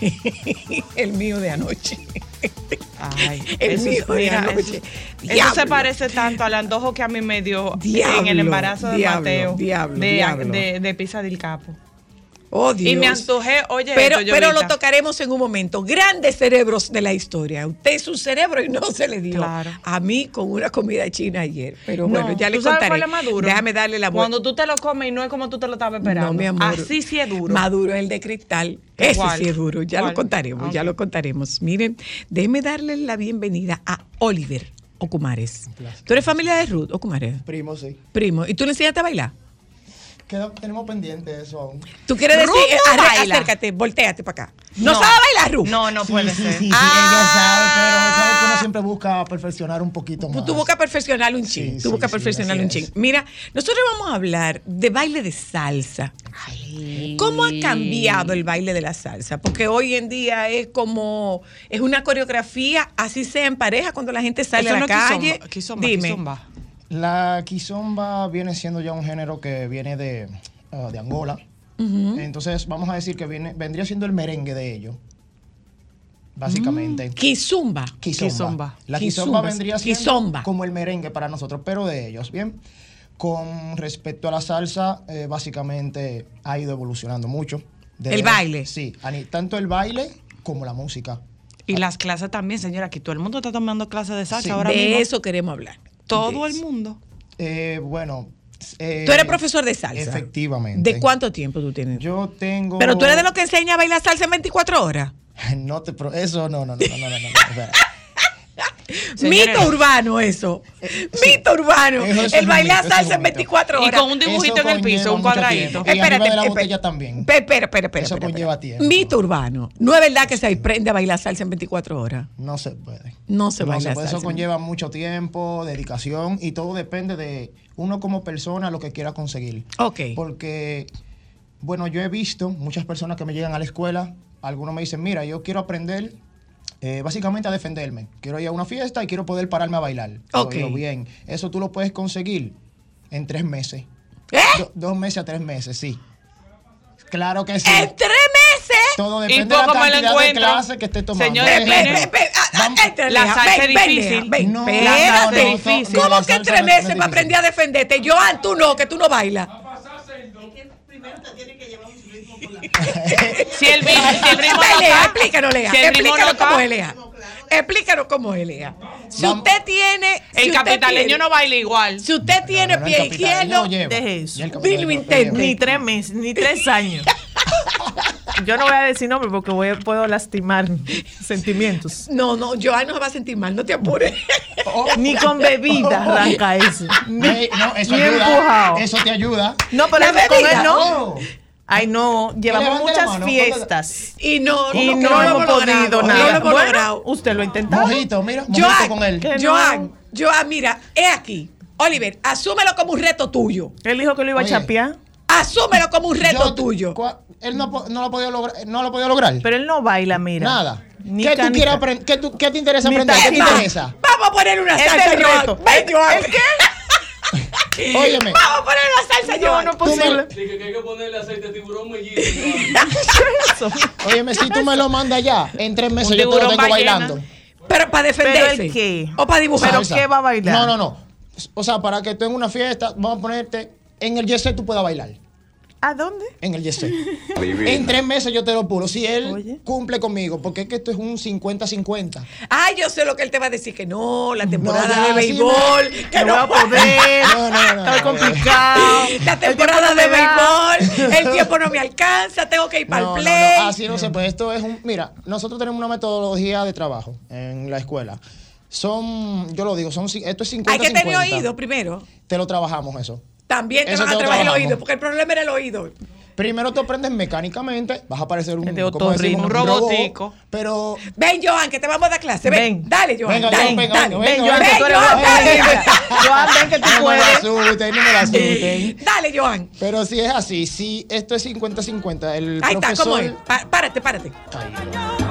(laughs) El mío de anoche. Ay, (laughs) El eso, mío de mira, anoche. eso- se parece tanto al antojo que a mí me dio en Diablo, el embarazo de diablo, Mateo diablo, de, de, de Pizza del Capo. Oh, Dios. Y me antojé, oye, Pero, esto, pero lo tocaremos en un momento. Grandes cerebros de la historia. Usted es un cerebro y no se le dio. Claro. A mí con una comida china ayer. Pero No, bueno, ya le ¿tú sabes contaré. cuál es más duro? Déjame darle la vuelta. Cuando tú te lo comes y no es como tú te lo estabas esperando. No, mi amor. Así sí es duro. Maduro es el de cristal. Ese ¿Cuál? sí es duro. Ya ¿Cuál? lo contaremos, ya Ok. lo contaremos. Miren, déjeme darle la bienvenida a Oliver Ocumares. ¿Tú eres familia de Ruth Ocumares? Primo, sí. Primo. ¿Y tú le enseñaste a bailar? Queda- tenemos pendiente eso aún. ¿Tú quieres decir, eh, no arre- acércate, volteate para acá? ¿No, sabe bailar, Ruth? No, no puede sí, ser. Sí, sí, ella sabe, pero sabe que uno siempre busca perfeccionar un poquito más. Tú buscas perfeccionar un ching. sí, tú buscas sí, perfeccionar un ching. Mira, nosotros vamos a hablar de baile de salsa. ¿Cómo ha cambiado el baile de la salsa? Porque hoy en día es como, es una coreografía, así sea en pareja, cuando la gente sale Eso a la no calle. Dime. La kizomba viene siendo ya un género que viene de, ah, de Angola. Entonces, vamos a decir que viene, vendría siendo el merengue de ellos. Básicamente. Kizumba. Kizomba. Kizomba. La Kizomba, kizomba vendría siendo kizomba. como el merengue para nosotros, pero de ellos, ¿bien? Con respecto a la salsa, eh, básicamente ha ido evolucionando mucho. ¿El baile? Sí, tanto el baile como la música. Y las clases también, señora. Aquí todo el mundo está tomando clases de salsa Sí. ahora de mismo. eso queremos hablar. Todo el mundo. Eh, bueno. eh, Tú eres profesor de salsa. Efectivamente. ¿De cuánto tiempo tú tienes? Yo tengo. Pero tú eres de los que enseña a bailar salsa en 24 horas. (laughs) No te. pro- Eso no, no, no, no, no, no, no, espera. (laughs) Señores. Mito urbano eso. Mito urbano. Eso es El bailar eso salsa en un mito. 24 Y horas. con un dibujito Eso en el piso, un cuadradito. tiempo. Y arriba de la botella también. Espera, espera, espera. Eso conlleva tiempo. Mito urbano. No es verdad que se aprende a bailar salsa en 24 horas. No se puede. No se baila puede. Eso salsa. conlleva mucho tiempo, dedicación y todo depende de uno como persona lo que quiera conseguir. Ok. Porque, bueno, yo he visto muchas personas que me llegan a la escuela, algunos me dicen, mira, yo quiero aprender eh, básicamente a defenderme. Quiero ir a una fiesta y quiero poder pararme a bailar. Ok. yo, bien, eso tú lo puedes conseguir en tres meses. ¿Eh? Do- dos meses a tres meses, sí. Claro que sí. En tres meses. Todo ¿Y depende de la me cantidad de clases que estés tomando. Señores, ah, entra, la salsa ven, es ven, difícil. No, espérate. no, difícil. ¿Cómo que en tres meses para difícil. aprender a defenderte? Joan, tú no, que tú no bailas. Si (laughs) el, si el ritmo no Lea, está, explícanos, Lea. si explícanos no cómo es, Lea. Explícanos cómo es, Lea. Si usted tiene. si el capitaleño no baila igual. Si usted tiene No, no, el pie izquierdo. Deje eso. No- no intente. Ni tres meses, ni tres años. (laughs) Yo no voy a decir nombre porque voy, a- puedo lastimar sentimientos. No, no, Joan no se va a sentir mal, no te apures. Ni con bebida arranca eso. Ni, no, eso ni ayuda. empujado. Eso te ayuda. No, pero La eso con él no. Oh. Ay, no, llevamos muchas mano, fiestas. Y no, Y no, lo hemos podido no nada. lo hemos Bueno, logrado. usted lo ha intentado. Mojito, mira, mojito Joan, con él. No. Joan, Joan, mira, es aquí. Oliver, asúmelo como un reto tuyo. Él dijo que lo iba Oye. a chapear, Asúmelo como un reto Yo- tuyo. cua- Él no, no lo ha podido lograr. No lo ha podido lograr. pero él no baila, mira. Nada. Ni ¿Qué tú quieres aprender? ¿Qué, tú- qué te interesa aprender? ¿Qué te interesa? (laughs) Vamos a poner una Este salsa, es el Joan. reto. Ven, Joan. Óyeme. Vamos a poner una salsa, No, Joan. no me- posible. Dije que hay que ponerle aceite de tiburón mellizo. (laughs) Eso. Óyeme, si tú me lo mandas ya, en tres meses yo te lo tengo ballena. bailando. Pero para defenderse. ¿Pero el qué? O para dibujar. ¿Pero Salsa. qué va a bailar? No, no, no. O sea, para que tú en una fiesta, vamos a ponerte en el yeset tú puedas bailar. ¿A dónde? En el yeset. (laughs) en tres meses yo te lo pulo. Si él Oye. cumple conmigo, porque es que esto es un 50-50. Ay, yo sé lo que él te va a decir, que no, la temporada ya, de sí, béisbol, que No voy a poder. (laughs) No, no, no, Está no. complicado. la temporada de béisbol, el (laughs) tiempo no me alcanza, tengo que ir para No, el no, play. no, así no se puede. Esto es un. Mira, nosotros tenemos una metodología de trabajo en la escuela. Son, yo lo digo, son, esto es 50 Hay que tener 50. oído primero. Te lo trabajamos eso. También te Eso van a te trabajar el oído, porque el problema era el oído. Primero tú aprendes mecánicamente, vas a parecer un, De ¿cómo decimos? Un robot, robotico. pero Ven, Joan, que te vamos a dar clase. Ven, Ven. dale, Joan. Venga, dale, Joan, venga, dale. venga, Ven, venga, Joan, ven, que tú eres Joan, buena. dale. Joan, ven que tú no me la puedes. asusten, no me la asusten. (laughs) Dale, Joan. Pero si es así, si esto es 50-50, el Ahí está, profesor... ¿cómo es? Pa- párate, párate. Ahí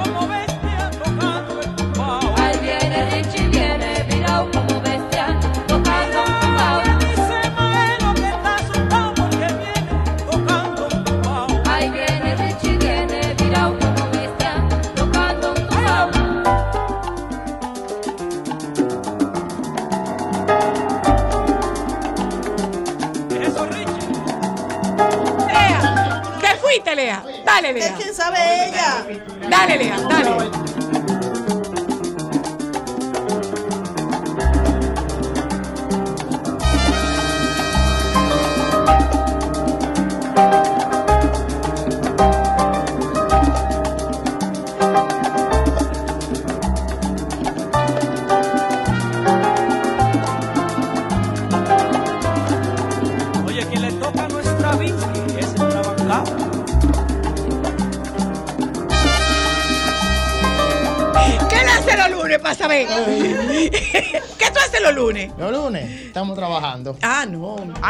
Lea. Dale, Lea. ¿Quién sabe ella? Dale, Lea, dale.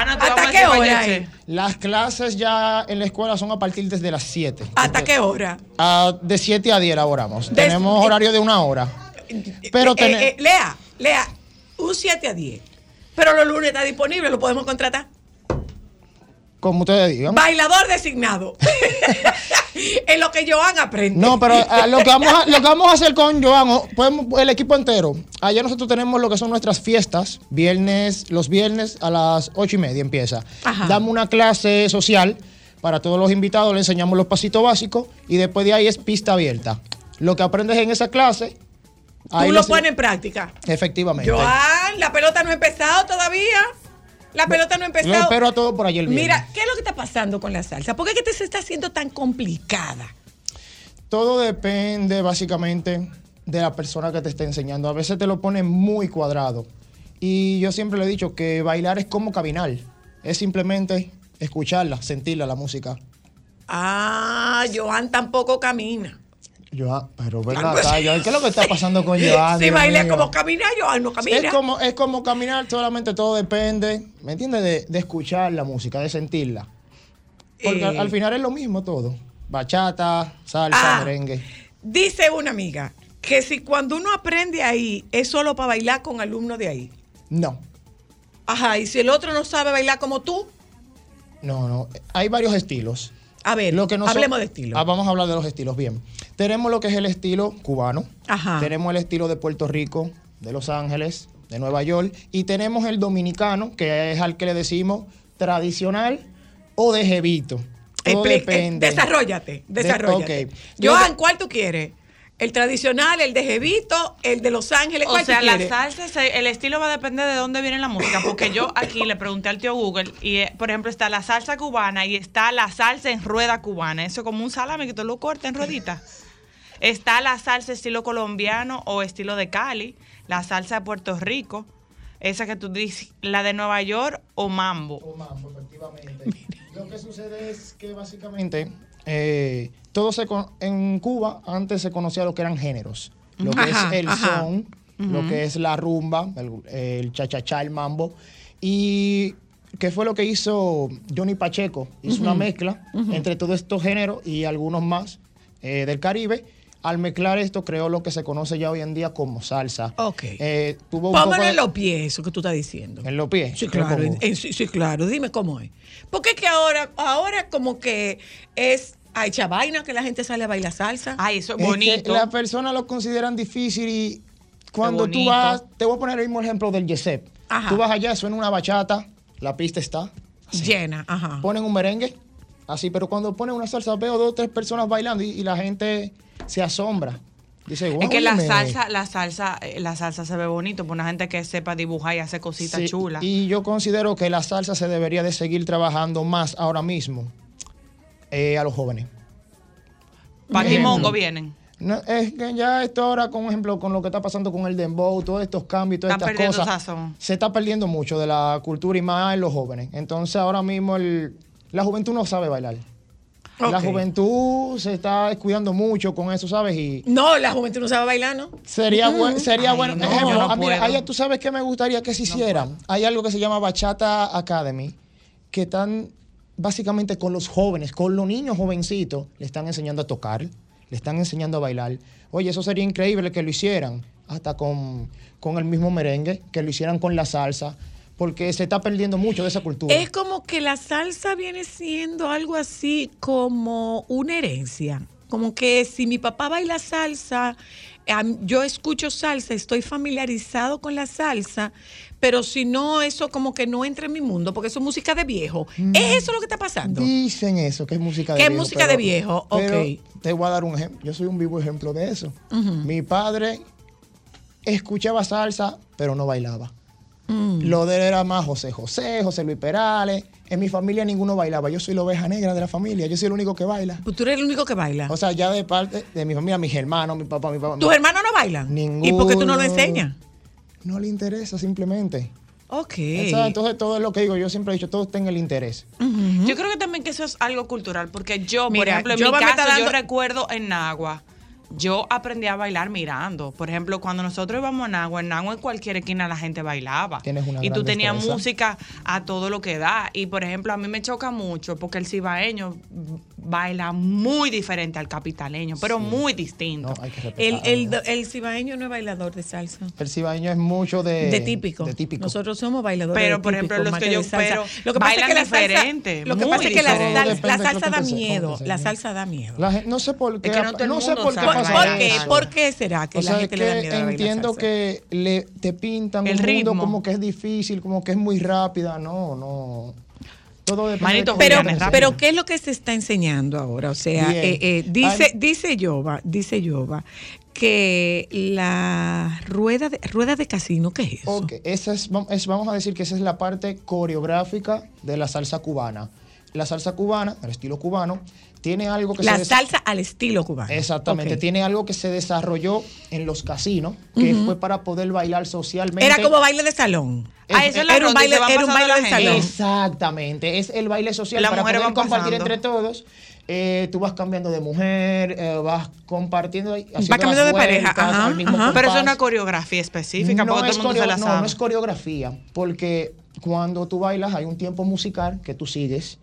No. Ana, te vamos a ¿Hasta qué decir hora? Valleche. eh? Las clases ya en la escuela son a partir desde las 7. ¿Hasta qué hora? Ah, de 7 a 10 elaboramos. Des- Tenemos horario de una hora. Pero Eh, tene- eh, Lea, Lea, un 7 a 10. Pero los lunes está disponible, lo podemos contratar. Como ustedes digan. Bailador designado. (laughs) en lo que Joan aprende. No, pero ah, lo, que vamos a, lo que vamos a hacer con Joan, podemos, el equipo entero, allá nosotros tenemos lo que son nuestras fiestas, viernes, los viernes a las ocho y media empieza. Ajá. Damos una clase social para todos los invitados, le enseñamos los pasitos básicos y después de ahí es pista abierta. Lo que aprendes en esa clase, ahí Tú lo les- pones en práctica. Efectivamente. Joan, la pelota no ha empezado todavía. La pelota no ha empezado. espero a todo por viernes. Mira, ¿qué es lo que está pasando con la salsa? ¿Por qué es que te se está haciendo tan complicada? Todo depende básicamente de la persona que te esté enseñando. A veces te lo ponen muy cuadrado. Y yo siempre le he dicho que bailar es como caminar. Es simplemente escucharla, sentirla, la música. Ah, Joan tampoco camina. Joan, pero ven Claro, acá. Joan, ¿qué es lo que está pasando con Joan? si baila como camina, Joan no camina. Es como, es como caminar, solamente todo depende, ¿me entiendes? De, de escuchar la música, de sentirla. Porque Eh. al, al final es lo mismo todo. Bachata, salsa, Ah. merengue. Dice una amiga que si cuando uno aprende ahí es solo para bailar con alumnos de ahí. No, Ajá, y si el otro no sabe bailar como tú, no, no. Hay varios estilos. A ver, Lo que hablemos de estilo. Ah, vamos a hablar de los estilos, bien. Tenemos lo que es el estilo cubano. Ajá. Tenemos el estilo de Puerto Rico, de Los Ángeles, de Nueva York. Y tenemos el dominicano, que es al que le decimos tradicional o de jevito. Todo eh, depende. desarrollate, desarrollate. ok. Joan, ¿cuál tú quieres? ¿El tradicional, el de Jevito, el de Los Ángeles? O ¿Cuál sea, la salsa, se- el estilo va a depender de dónde viene la música. Porque yo (laughs) aquí le pregunté al tío Google y, eh, por ejemplo, está la salsa cubana y está la salsa en rueda cubana. Eso como un salame que tú lo cortas en rueditas. Está la salsa estilo colombiano o estilo de Cali, la salsa de Puerto Rico, esa que tú dices, la de Nueva York o mambo. O mambo, efectivamente. Lo que sucede es que básicamente eh, todo se con- en Cuba antes se conocía lo que eran géneros. Lo que Ajá, es el ajá. son, lo que es la rumba, el, el cha-cha-cha, el mambo. Y ¿qué fue lo que hizo Johnny Pacheco? Hizo una mezcla entre todos estos géneros y algunos más eh, del Caribe. Al mezclar esto creó lo que se conoce ya hoy en día como salsa. Ok. Eh, tuvo un poco Póngalo de- en los pies, eso que tú estás diciendo. en los pies. Sí, claro, en- sí, sí, claro. Dime cómo es. Porque es que ahora, ahora como que es a hecha vaina que la gente sale a bailar salsa. Ay, eso es Es que bonito. las personas lo consideran difícil y cuando tú vas, te voy a poner el mismo ejemplo del Yesep. Ajá. Tú vas allá, suena una bachata, la pista está, Llena, ajá. ponen un merengue, así, pero cuando ponen una salsa veo dos o tres personas bailando y, y la gente se asombra. Dice, Es que la salsa, la salsa, eh, la salsa se ve bonito por una gente que sepa dibujar y hacer cositas Sí, chulas. Y yo considero que la salsa se debería de seguir trabajando más ahora mismo eh, a los jóvenes. Para. Mongo vienen. No, es que ya esto ahora, con ejemplo, con lo que está pasando con el dembow, todos estos cambios, todas Están estas cosas, sazón. se está perdiendo mucho de la cultura y más en los jóvenes. Entonces ahora mismo el- la juventud no sabe bailar. La juventud se está descuidando mucho con eso, ¿sabes? Y No, la juventud no sabe bailar, ¿no? sería, buen- sería Ay, bueno. no, ejemplo, no ah, mira, tú sabes que me gustaría que se hicieran. Hay algo que se llama Bachata Academy, que están básicamente con los jóvenes, con los niños jovencitos, le están enseñando a tocar, le están enseñando a bailar. Oye, eso sería increíble que lo hicieran, hasta con, con el mismo merengue, que lo hicieran con la salsa, porque se está perdiendo mucho de esa cultura. Es como que la salsa viene siendo algo así como una herencia. Como que si mi papá baila salsa, yo escucho salsa, estoy familiarizado con la salsa, pero si no, eso como que no entra en mi mundo, porque eso es música de viejo. ¿Es eso lo que está pasando? Dicen eso, que es música de Que es viejo. música de viejo, pero ok. Te voy a dar un ejemplo. Yo soy un vivo ejemplo de eso. Mi padre escuchaba salsa, pero no bailaba. Mm. Lo de él era más José José, José Luis Perales. En mi familia ninguno bailaba. Yo soy la oveja negra de la familia. Yo soy el único que baila. Pues tú eres el único que baila. O sea, ya de parte de mi familia, mis hermanos, mi papá, mi papá. ¿Tus hermanos no bailan? ¿Y por qué tú no lo Ninguno. enseñas? No le interesa simplemente. Ok. Entonces todo es lo que digo. Yo siempre he dicho, todo está en el interés. Yo creo que también que eso es algo cultural, porque yo, por ejemplo, en yo mi caso, dando- yo recuerdo en Nagua, yo aprendí a bailar mirando. Por ejemplo, cuando nosotros íbamos a Nagua, en Nagua en cualquier esquina la gente bailaba. Tienes una y tú tenías destreza. música a todo lo que da. Y por ejemplo, a mí me choca mucho porque el cibaeño baila muy diferente al capitaleño, pero muy distinto. No, hay que El, el, el cibaeño no es bailador de salsa. El cibaeño es mucho de... De típico. De típico. Nosotros somos bailadores Pero, de por típico, ejemplo, los que yo- salsa. pero Lo que pasa es que bailan la salsa, diferente, lo que pasa es que la, diferente. la salsa da miedo. La salsa da miedo. No sé por qué, Es que no todo el no sé por qué sabe ¿Por, pasa por qué? eso. ¿Por qué será que O la sea, gente le da miedo entiendo que le, te pintan El un mundo ritmo. como que es difícil, como que es muy rápida. No, no. Todo depende Manito, Pero, pero ¿qué es lo que se está enseñando ahora? O sea, eh, eh, dice, dice Yoba, dice Yoba, que la rueda de, rueda de casino, ¿qué es eso? Ok, esa es, vam- es- vamos a decir que esa es la parte coreográfica de la salsa cubana. La salsa cubana, el estilo cubano, tiene algo que La se... salsa al estilo cubano. Exactamente, tiene algo que se desarrolló en los casinos, que fue para poder bailar socialmente. Era como baile de salón. Ah, eso es la Era un baile, era un la de salón. Exactamente, es el baile social Las para poder compartir pasando. entre todos. Eh, tú vas cambiando de mujer, eh, vas compartiendo, haciendo cambiando las de pareja, vueltas ajá, al mismo ajá. Pero eso es una coreografía específica, no porque es, todo el mundo se coreo- la no, sabe. no es coreografía, porque cuando tú bailas hay un tiempo musical que tú sigues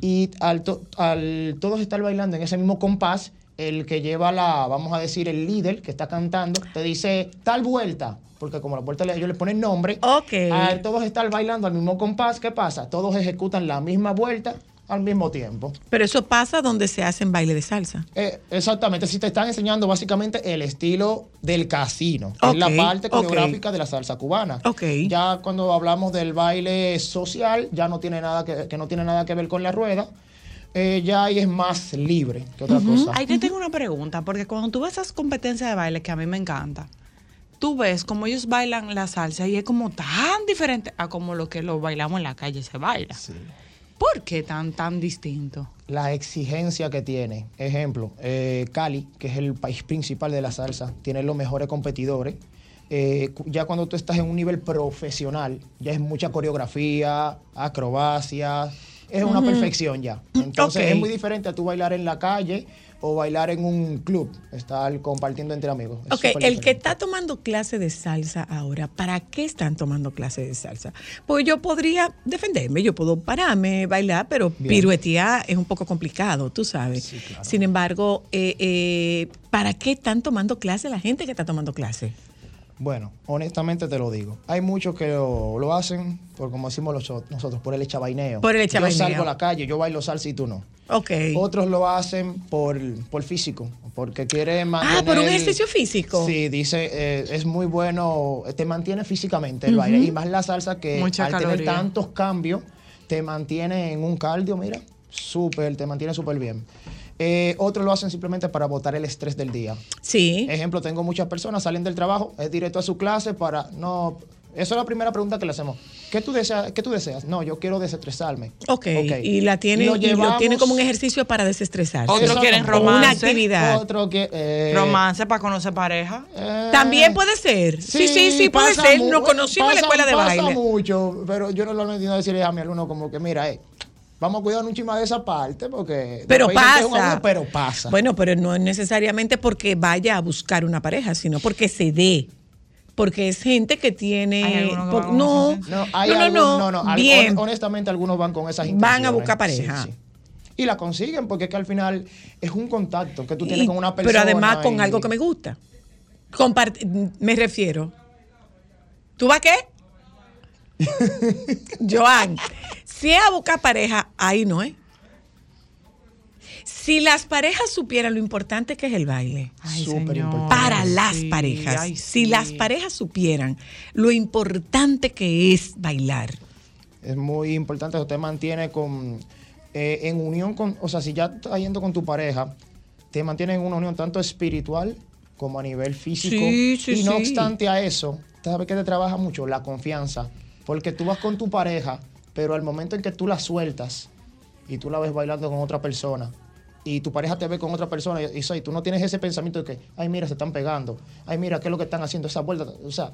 y al, to- al todos estar bailando en ese mismo compás, el que lleva la, vamos a decir, el líder que está cantando, te dice tal vuelta, porque como la vuelta le- ellos le ponen nombre, Ok. al todos estar bailando al mismo compás, ¿qué pasa? Todos ejecutan la misma vuelta al mismo tiempo. Pero eso pasa donde se hacen baile de salsa. Eh, exactamente, si te están enseñando básicamente el estilo del casino, es la parte coreográfica de la salsa cubana. Ok. Ya cuando hablamos del baile social, ya no tiene nada que, que no tiene nada que ver con la rueda. eh, ya ahí es más libre que otra cosa. Ahí te tengo una pregunta, porque cuando tú ves esas competencias de baile que a mí me encanta, tú ves como ellos bailan la salsa y es como tan diferente a como lo que lo bailamos en la calle se baila. ¿Por qué tan, tan distinto? La exigencia que tiene. Ejemplo, eh, Cali, que es el país principal de la salsa, tiene los mejores competidores. Eh, ya cuando tú estás en un nivel profesional, ya es mucha coreografía, acrobacia, es una perfección ya. Entonces es muy diferente a tú bailar en la calle o bailar en un club, estar compartiendo entre amigos. Es Ok, el que está tomando clase de salsa ahora, ¿para qué están tomando clase de salsa? Pues yo podría defenderme, yo puedo pararme, bailar, pero Bien. piruetear es un poco complicado, tú sabes. Sin embargo, eh, eh, ¿para qué están tomando clase la gente que está tomando clase? Bueno, honestamente te lo digo. Hay muchos que lo, lo hacen por, como decimos los- nosotros, por el echabaineo. Por el echabaineo. Yo salgo a la calle, yo bailo salsa y tú no. Ok. Otros lo hacen por, por físico, porque quieren mantener... Ah, por un ejercicio físico. Sí, dice, eh, es muy bueno, te mantiene físicamente el baile. Y más la salsa que Mucha al tener tantos cambios, te mantiene en un cardio, mira, súper, te mantiene súper bien. Eh, otros lo hacen simplemente para botar el estrés del día. Sí. Ejemplo, tengo muchas personas, salen del trabajo, es directo a su clase para... no Esa es la primera pregunta que le hacemos. ¿Qué tú deseas? ¿Qué tú deseas? No, yo quiero desestresarme. Ok, y la tiene, Lo y lo tiene llevamos- como un ejercicio para desestresarse. Otros Exacto. quieren romance. Una actividad. Otro que... eh, Romance para conocer pareja. eh, También puede ser. Sí, sí, sí, puede pasa ser. Nos conocimos en la pasa- escuela de pasa baile. mucho, pero yo normalmente no decirle a mi alumno como que, mira, eh, vamos a cuidar un chima de esa parte porque... Pero pasa. pero pasa. Bueno, pero no es necesariamente porque vaya a buscar una pareja, sino porque se dé. Porque es gente que tiene. Por- no, No, hay no, no, algún- no, no, no, al- Bien. hon- honestamente, algunos van con esas Van a intenciones. buscar pareja. Sí, sí. Y la consiguen porque es que al final es un contacto que tú tienes Y- con una persona. pero además con y- algo que me gusta. Compart- me refiero. ¿Tú vas qué? (laughs) Joan, si es a buscar pareja, ahí no es. Si las parejas supieran lo importante que es el baile, Ay, Súper señor. importante. para las Sí, parejas, ay, si sí. las parejas supieran lo importante que es bailar, Es muy importante, usted mantiene con, eh, en unión con, o sea, si ya estás yendo con tu pareja, te mantiene en una unión tanto espiritual como a nivel físico. Sí, sí, y no sí. obstante a eso, ¿sabes que te trabaja mucho? La confianza. Porque tú vas con tu pareja, pero al momento en que tú la sueltas y tú la ves bailando con otra persona, y tu pareja te ve con otra persona, y, y, y tú no tienes ese pensamiento de que, ay, mira, se están pegando, ay, mira, ¿qué es lo que están haciendo? Esa vuelta, o sea,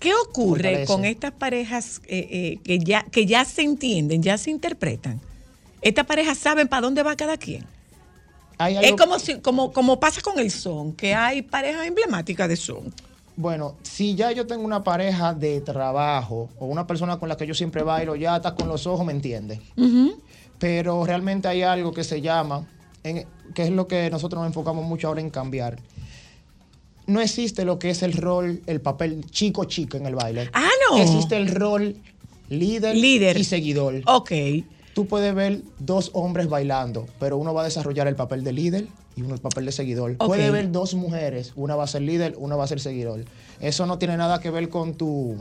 ¿qué ocurre con estas parejas eh, eh, que, ya, que ya se entienden, ya se interpretan? Estas parejas saben para dónde va cada quien. Hay Es como, si, como, como pasa con el son, que hay parejas emblemáticas de son. Bueno, si ya yo tengo una pareja de trabajo o una persona con la que yo siempre bailo, ya hasta con los ojos me entiende. Pero realmente hay algo que se llama, en- que es lo que nosotros nos enfocamos mucho ahora en cambiar. No existe lo que es el rol, el papel chico-chico en el baile. Ah, no. Existe el rol líder, Líder. y seguidor. Ok. Tú puedes ver dos hombres bailando, pero uno va a desarrollar el papel de líder y uno el papel de seguidor. Ok. Puedes ver dos mujeres, una va a ser líder, una va a ser seguidor. Eso no tiene nada que ver con tu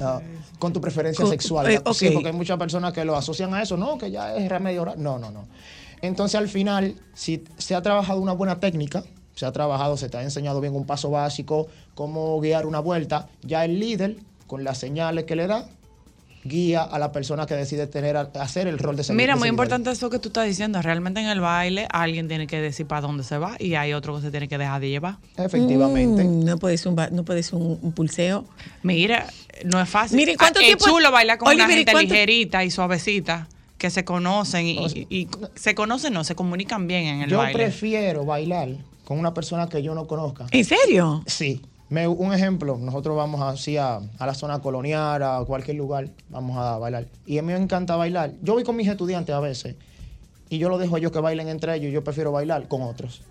ah, con tu preferencia Con- sexual. eh, Sí, porque hay muchas personas que lo asocian a eso, no, que ya es remedio oral. No, no, no. Entonces al final, si se ha trabajado una buena técnica, se ha trabajado, se te ha enseñado bien un paso básico, cómo guiar una vuelta, ya el líder, con las señales que le da, guía a la persona que decide tener hacer el rol de seguidor. Mira, muy seguidor. importante eso que tú estás diciendo. Realmente en el baile alguien tiene que decir para dónde se va y hay otro que se tiene que dejar de llevar. Efectivamente. Mm, no puede ser un, no puede ser un, un pulseo. Mira, no es fácil. Mire, ¿cuánto Ah, tiempo- Es chulo bailar con Oliver, una ¿y gente cuánto- ligerita y suavecita que se conocen y, y- y se conocen, no, se comunican bien en el Yo baile. prefiero bailar con una persona que yo no conozca. ¿En serio? Sí. Me- un ejemplo, nosotros vamos así a, a la zona colonial, a cualquier lugar, vamos a bailar. Y a mí me encanta bailar. Yo voy con mis estudiantes a veces y yo lo dejo a ellos que bailen entre ellos yo prefiero bailar con otros.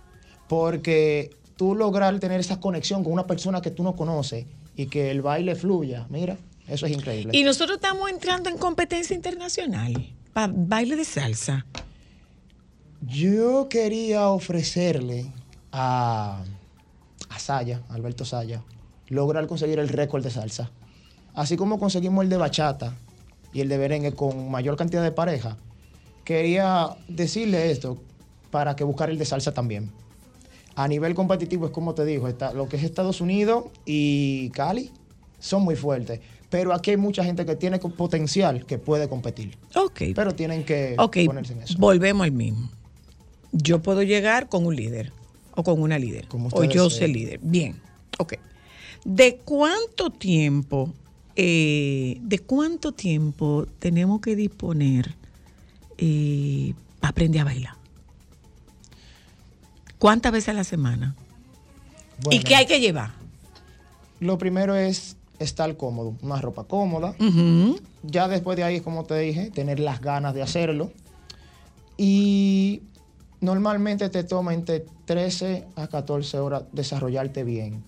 Porque tú lograr tener esa conexión con una persona que tú no conoces y que el baile fluya, mira, eso es increíble. Y nosotros estamos entrando en competencia internacional para baile de salsa. Yo quería ofrecerle a, a Saya, Alberto Saya, lograr conseguir el récord de salsa. Así como conseguimos el de bachata y el de merengue con mayor cantidad de pareja, quería decirle esto para que buscara el de salsa también. A nivel competitivo es como te digo, está, lo que es Estados Unidos y Cali son muy fuertes. Pero aquí hay mucha gente que tiene potencial que puede competir. Ok. Pero tienen que Ok, ponerse en eso. volvemos al mismo. Yo puedo llegar con un líder o con una líder. Como O yo sé líder. Bien, ok. ¿De cuánto tiempo, eh, de cuánto tiempo tenemos que disponer eh, para aprender a bailar? ¿Cuántas veces a la semana? ¿Y qué hay que llevar? Lo primero es estar cómodo, una ropa cómoda. Ya después de ahí, como te dije, tener las ganas de hacerlo. Y normalmente te toma entre 13 a 14 horas desarrollarte bien.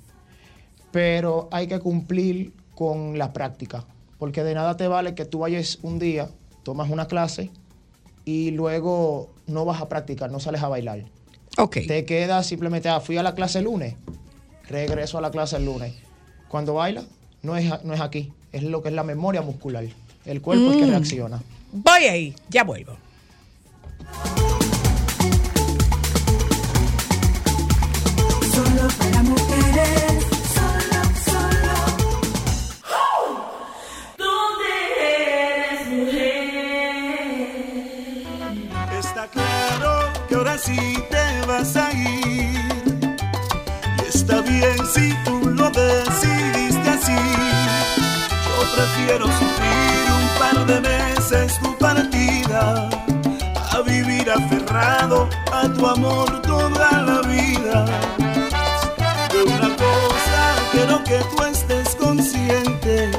Pero hay que cumplir con la práctica. Porque de nada te vale que tú vayas un día, tomas una clase y luego no vas a practicar, no sales a bailar. Ok. Te quedas simplemente, ah, fui a la clase el lunes, regreso a la clase el lunes. Cuando baila, no es, no es aquí, es lo que es la memoria muscular. El cuerpo es que Mm. reacciona. Voy ahí, ya vuelvo. Aferrado a tu amor toda la vida. Que tú estés consciente.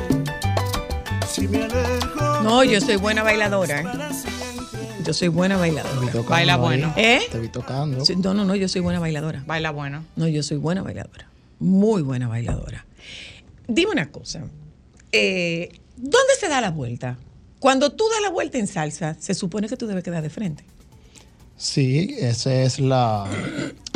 Si me alejo. No, yo soy buena bailadora. ¿eh? Yo soy buena bailadora. Baila bueno. ¿Eh? Te vi tocando. Sí, No, no, no, yo soy buena bailadora. Baila bueno. No, yo soy buena bailadora. Muy buena bailadora. Dime una cosa. eh, ¿Dónde se da la vuelta? Cuando tú das la vuelta en salsa, se supone que tú debes quedar de frente. Sí, ese es la,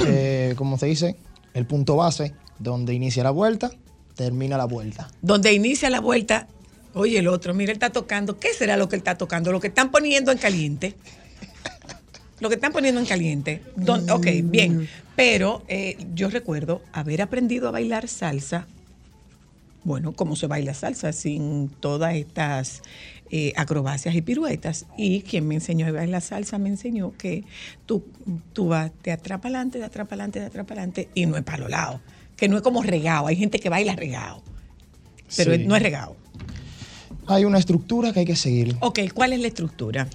eh, como se dice, el punto base, donde inicia la vuelta, termina la vuelta. Donde inicia la vuelta, oye, el otro, mira, él está tocando. ¿Qué será lo que él está tocando? Lo que están poniendo en caliente. (laughs) Lo que están poniendo en caliente. Don- ok, bien. Pero eh, yo recuerdo haber aprendido a bailar salsa. Bueno, como se baila salsa sin todas estas eh, acrobacias y piruetas. Y quien me enseñó a bailar salsa me enseñó que tú, tú vas de atrás para adelante, de atrás para adelante, de atrás para adelante, y no es para los lados. Que no es como regado. Hay gente que baila regado. Pero Sí. no es regado. Hay una estructura que hay que seguir. Ok, ¿cuál es la estructura?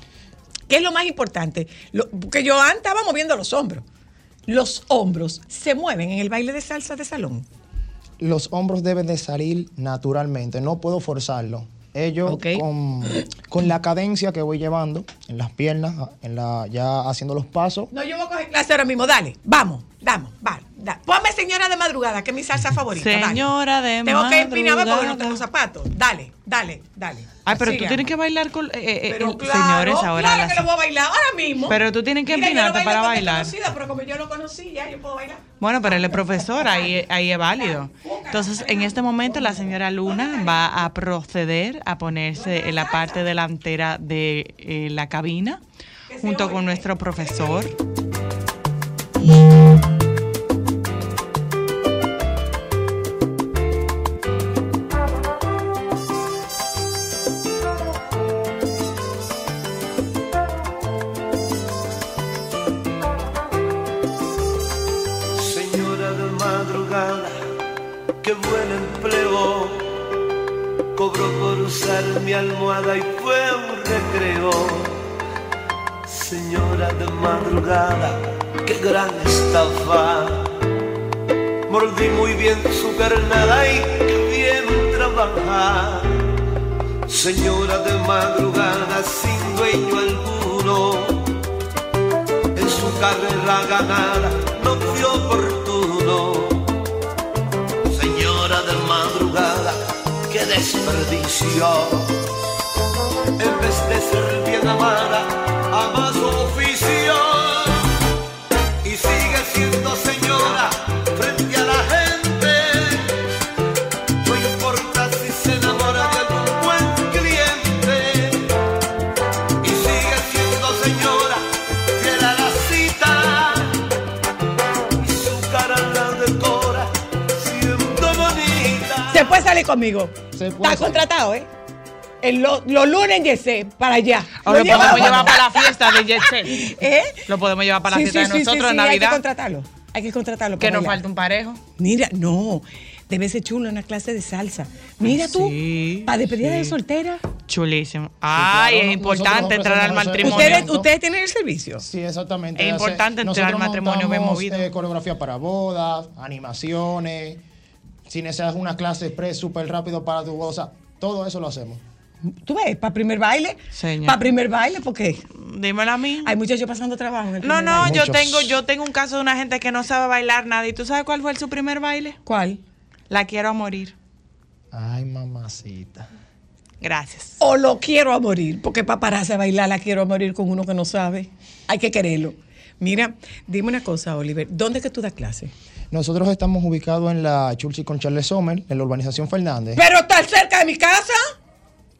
¿Qué es lo más importante? Lo, porque Joan estaba moviendo los hombros. Los hombros se mueven en el baile de salsa de salón. Los hombros deben de salir naturalmente, no puedo forzarlo. Ellos con, con la cadencia que voy llevando en las piernas, en la, ya haciendo los pasos, No, yo voy a coger clase ahora mismo. Dale, vamos, vamos, vale. Da- Ponme señora de madrugada, que es mi salsa favorita. dale. Señora de Tengo que empinarme porque no madrugada. tengo zapatos. Dale, dale, dale. Ay, pero tú tienes que bailar con. eh, eh, Pero el- claro, señores, ahora. claro las- que lo voy a bailar ahora mismo. Pero tú tienes que Mira, empinarte para bailar. desconocida, pero como yo lo conocí, ya yo puedo bailar. Bueno, pero él es profesor, ahí, ahí es válido. Entonces, en este momento, la señora Luna va a proceder a ponerse en la parte delantera de eh, la cabina, junto con nuestro profesor. Mi almohada y fue un recreo. Señora de madrugada, qué gran estafa. Mordí muy bien su carnada y qué bien trabaja. Señora de madrugada, sin dueño alguno en su carrera ganada qué desperdicio. En vez de ser bien amada, ama su oficio. Y sigue siendo señora frente a la gente. No importa si se enamora de algún buen cliente. Y sigue siendo señora fiel a la cita y su cara la decora siendo bonita. Se puede Está contratado, ¿eh? En lo- los lunes en Yesé, para allá. O lo lleva- podemos llevar para la fiesta de Jet Set. (laughs) ¿Eh? Lo podemos llevar para la Sí, fiesta sí, de sí, nosotros sí, en sí, Hay que Navidad. contratarlo. Hay que contratarlo. Que para nos bailar. falta un parejo. Mira, no. Debe ser chulo una clase de salsa. Mira tú, para despedida de soltera. Chulísimo. Ay, claro, es importante entrar al matrimonio. ¿Ustedes, ¿Ustedes tienen el servicio? Sí, exactamente. Es importante entrar al matrimonio bien montamos, movido. eh, coreografía para bodas, animaciones. Si necesitas una clase express súper rápido para tu o sea, todo eso lo hacemos. ¿Tú ves? ¿Para primer baile? Señor. ¿Para primer baile? Porque Dímelo a mí. hay muchachos pasando trabajo. en el No, no, baile. yo tengo, yo tengo un caso de una gente que no sabe bailar nada. ¿Y tú sabes cuál fue su primer baile? ¿Cuál? La quiero a morir. Ay, mamacita. Gracias. O lo quiero a morir, porque para pararse a bailar la quiero a morir con uno que no sabe. Hay que quererlo. Mira, dime una cosa, Oliver. ¿Dónde es que tú das clase? Nosotros estamos ubicados en la Churchill con Charles Sommer, en la urbanización Fernández. Pero está cerca de mi casa.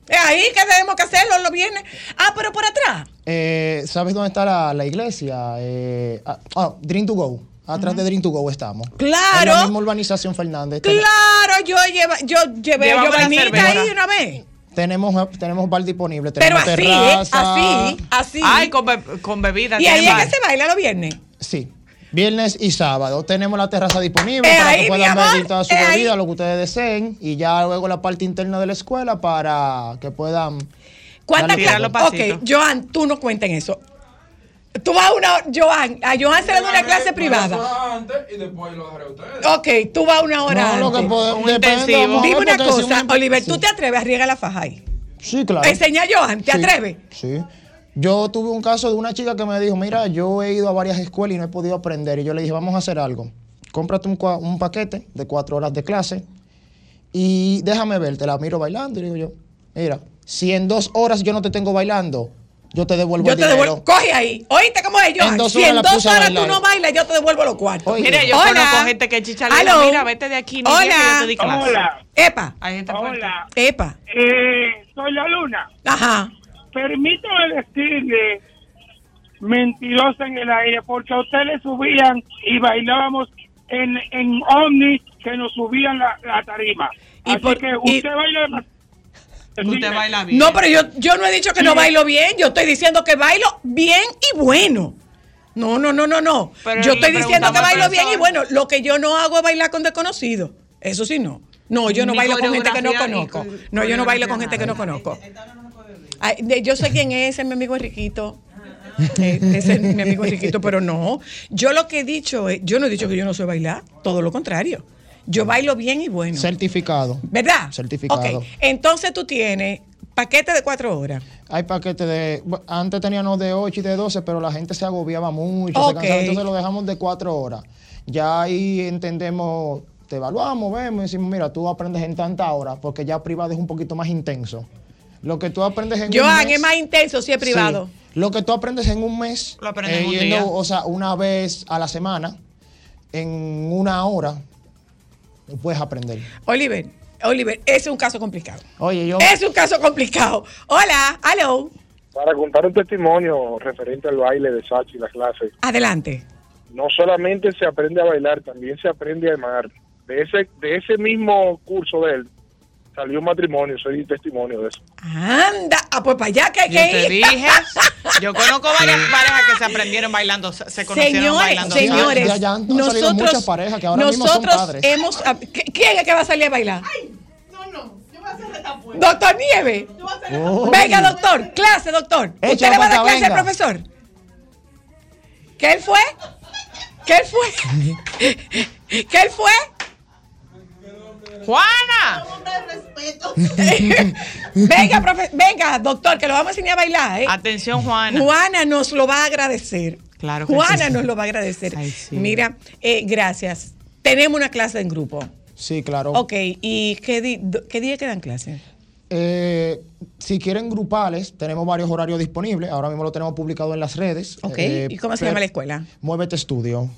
Es ahí que tenemos que hacerlo los viernes. Ah, pero por atrás. Eh, ¿Sabes dónde está la, la iglesia? Eh, ah, ah, Dream to Go. Atrás de Dream to Go estamos. Claro. En la misma urbanización Fernández. Claro, yo, lleva, yo llevé Llévame yo vainita ahí una vez. Tenemos, tenemos bar disponible. Pero Tenemos así, ¿eh? terraza. Así, así. Ay, con, be- con bebida. y ahí es que se baila los viernes. Sí. Viernes y sábado tenemos la terraza disponible Eh, para ahí, que puedan pedir toda su eh, ahí. bebida, lo que ustedes deseen. Y ya luego la parte interna de la escuela para que puedan. ¿Cuántas pasitos. Ok, Joan, tú no cuentas en eso. Tú vas a una. Joan, a Joan se le da una clase privada. Antes y después lo dejaré a ustedes. Ok, tú vas una hora. No, lo que antes. podemos. Un Depende, intensivo. ver, Dime una si cosa, Oliver, ¿tú te atreves a riegar la faja ahí? Sí, claro. Enseña a Joan, ¿te Sí, atreves? Sí. Yo tuve un caso de una chica que me dijo, mira, yo he ido a varias escuelas y no he podido aprender. Y yo le dije, vamos a hacer algo. Cómprate un, paquete de cuatro horas de clase y déjame ver, te la miro bailando. Y digo yo, mira, si en dos horas yo no te tengo bailando, yo te devuelvo Yo el te dinero. devuelvo. Coge ahí. ¿Oíste cómo es, Joan? En dos si horas en dos horas tú no bailas, yo te devuelvo los cuartos. Oye. Mire, yo Hola. conozco gente que chicha mira, vete de aquí, ni Hola. llegue, yo te di clase. Hola, Epa, Hay gente fuerte. hola. epa. Eh, soy la luna. Ajá. Permítame decirle, mentirosa en el aire, porque a usted le subían y bailábamos en, en Omni que nos subían la, la tarima. Y Así por- que y- usted baila demasiado. Usted baila bien. No, pero yo, yo no he dicho que no bailo bien. Yo estoy diciendo que bailo bien y bueno. No, no, no, no, no. Pero yo estoy diciendo que bailo bien y bueno. Lo que yo no hago es bailar con desconocidos. Eso sí no. No, yo no Ni bailo con gente que no conozco. co- No, yo no bailo con gente que no conozco. Ay, yo sé quién es, es mi amigo Enriquito. Eh, ese es mi amigo Enriquito, pero no. Yo lo que he dicho es, yo no he dicho que yo no sé bailar, todo lo contrario. Yo bailo bien y bueno. Certificado. ¿Verdad? Certificado. Ok, entonces tú tienes paquete de cuatro horas. Hay paquetes de. Antes teníamos de 8 y de 12, pero la gente se agobiaba mucho. Se cansaba, entonces lo dejamos de 4 horas. Ya ahí entendemos, te evaluamos, vemos y decimos, mira, tú aprendes en tanta hora, porque ya privado es un poquito más intenso. Lo que tú aprendes en un Joan mes- es más intenso si es privado. Sí. Lo que tú aprendes en un mes, Lo aprendes en un yendo, día. o sea, una vez a la semana, en una hora, puedes aprender. Oliver, Oliver, ese es un caso complicado. Oye, yo. Es un caso complicado. Hola, hello. Para contar un testimonio referente al baile de Sachi y las clases, Adelante. no solamente se aprende a bailar, también se aprende a amar. De ese, de ese mismo curso de él salió un matrimonio, soy testimonio de eso. Anda, ah, pues para allá que hay Yo que te ir. dije, (laughs) yo conozco varias parejas que se aprendieron bailando, se conocieron Señores, bailando. señores, Ya- ya han salido nosotros, muchas parejas que ahora mismo son nosotros padres. hemos, ah, ¿qui- ¿quién es que va a salir a bailar? Doctor Nieve. Oh. Venga, doctor, clase, doctor. ¿Usted le va a dar clase al profesor? ¿Qué él fue? ¿Qué él fue? (laughs) ¿Qué él fue? Juana. (laughs) venga, profe- venga, doctor, que lo vamos a enseñar a bailar. ¿eh? Atención, Juana. Juana nos lo va a agradecer. Claro que Juana sí. nos lo va a agradecer. Mira, eh, gracias. Tenemos una clase en grupo. Sí, claro. Ok, ¿y qué, di- do- qué día quedan clases? Eh, si quieren grupales, tenemos varios horarios disponibles. Ahora mismo lo tenemos publicado en las redes. Ok, Eh, ¿y cómo se llama la escuela? Muévete Estudio.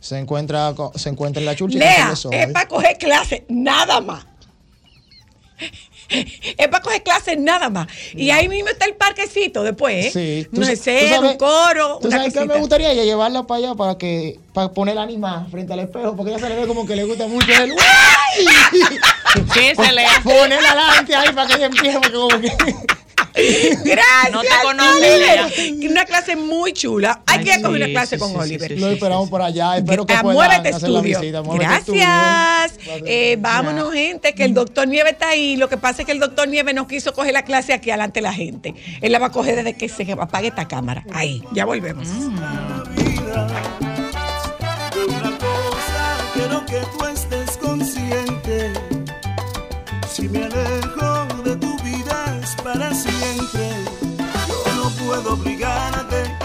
Se encuentra, se encuentra en la churcha. y Lea, es para coger clases, nada más. Es para coger clases nada más. Y ahí mismo está el parquecito después, ¿eh? Sí. No sa- es ser, un coro, ¿Tú una sabes qué me gustaría? Ya llevarla para allá para que para ponerla animada frente al espejo, porque ella se le ve como que le gusta mucho el Sí, se le Ponerla adelante ahí para que ella empiece, porque como que. Gracias. No te conoce, Oliver. Una clase muy chula. Hay que sí, coger una clase sí, con sí, sí, Oliver. sí, Lo esperamos por allá. Espero que puedan hacer la visita. Gracias. Estudio. Eh, vámonos, gente, que el doctor Nieve está ahí. Lo que pasa es que el doctor Nieve no quiso coger la clase aquí adelante de la gente. Él la va a coger desde que se apague esta cámara. Ahí, ya volvemos. De puedo obligarte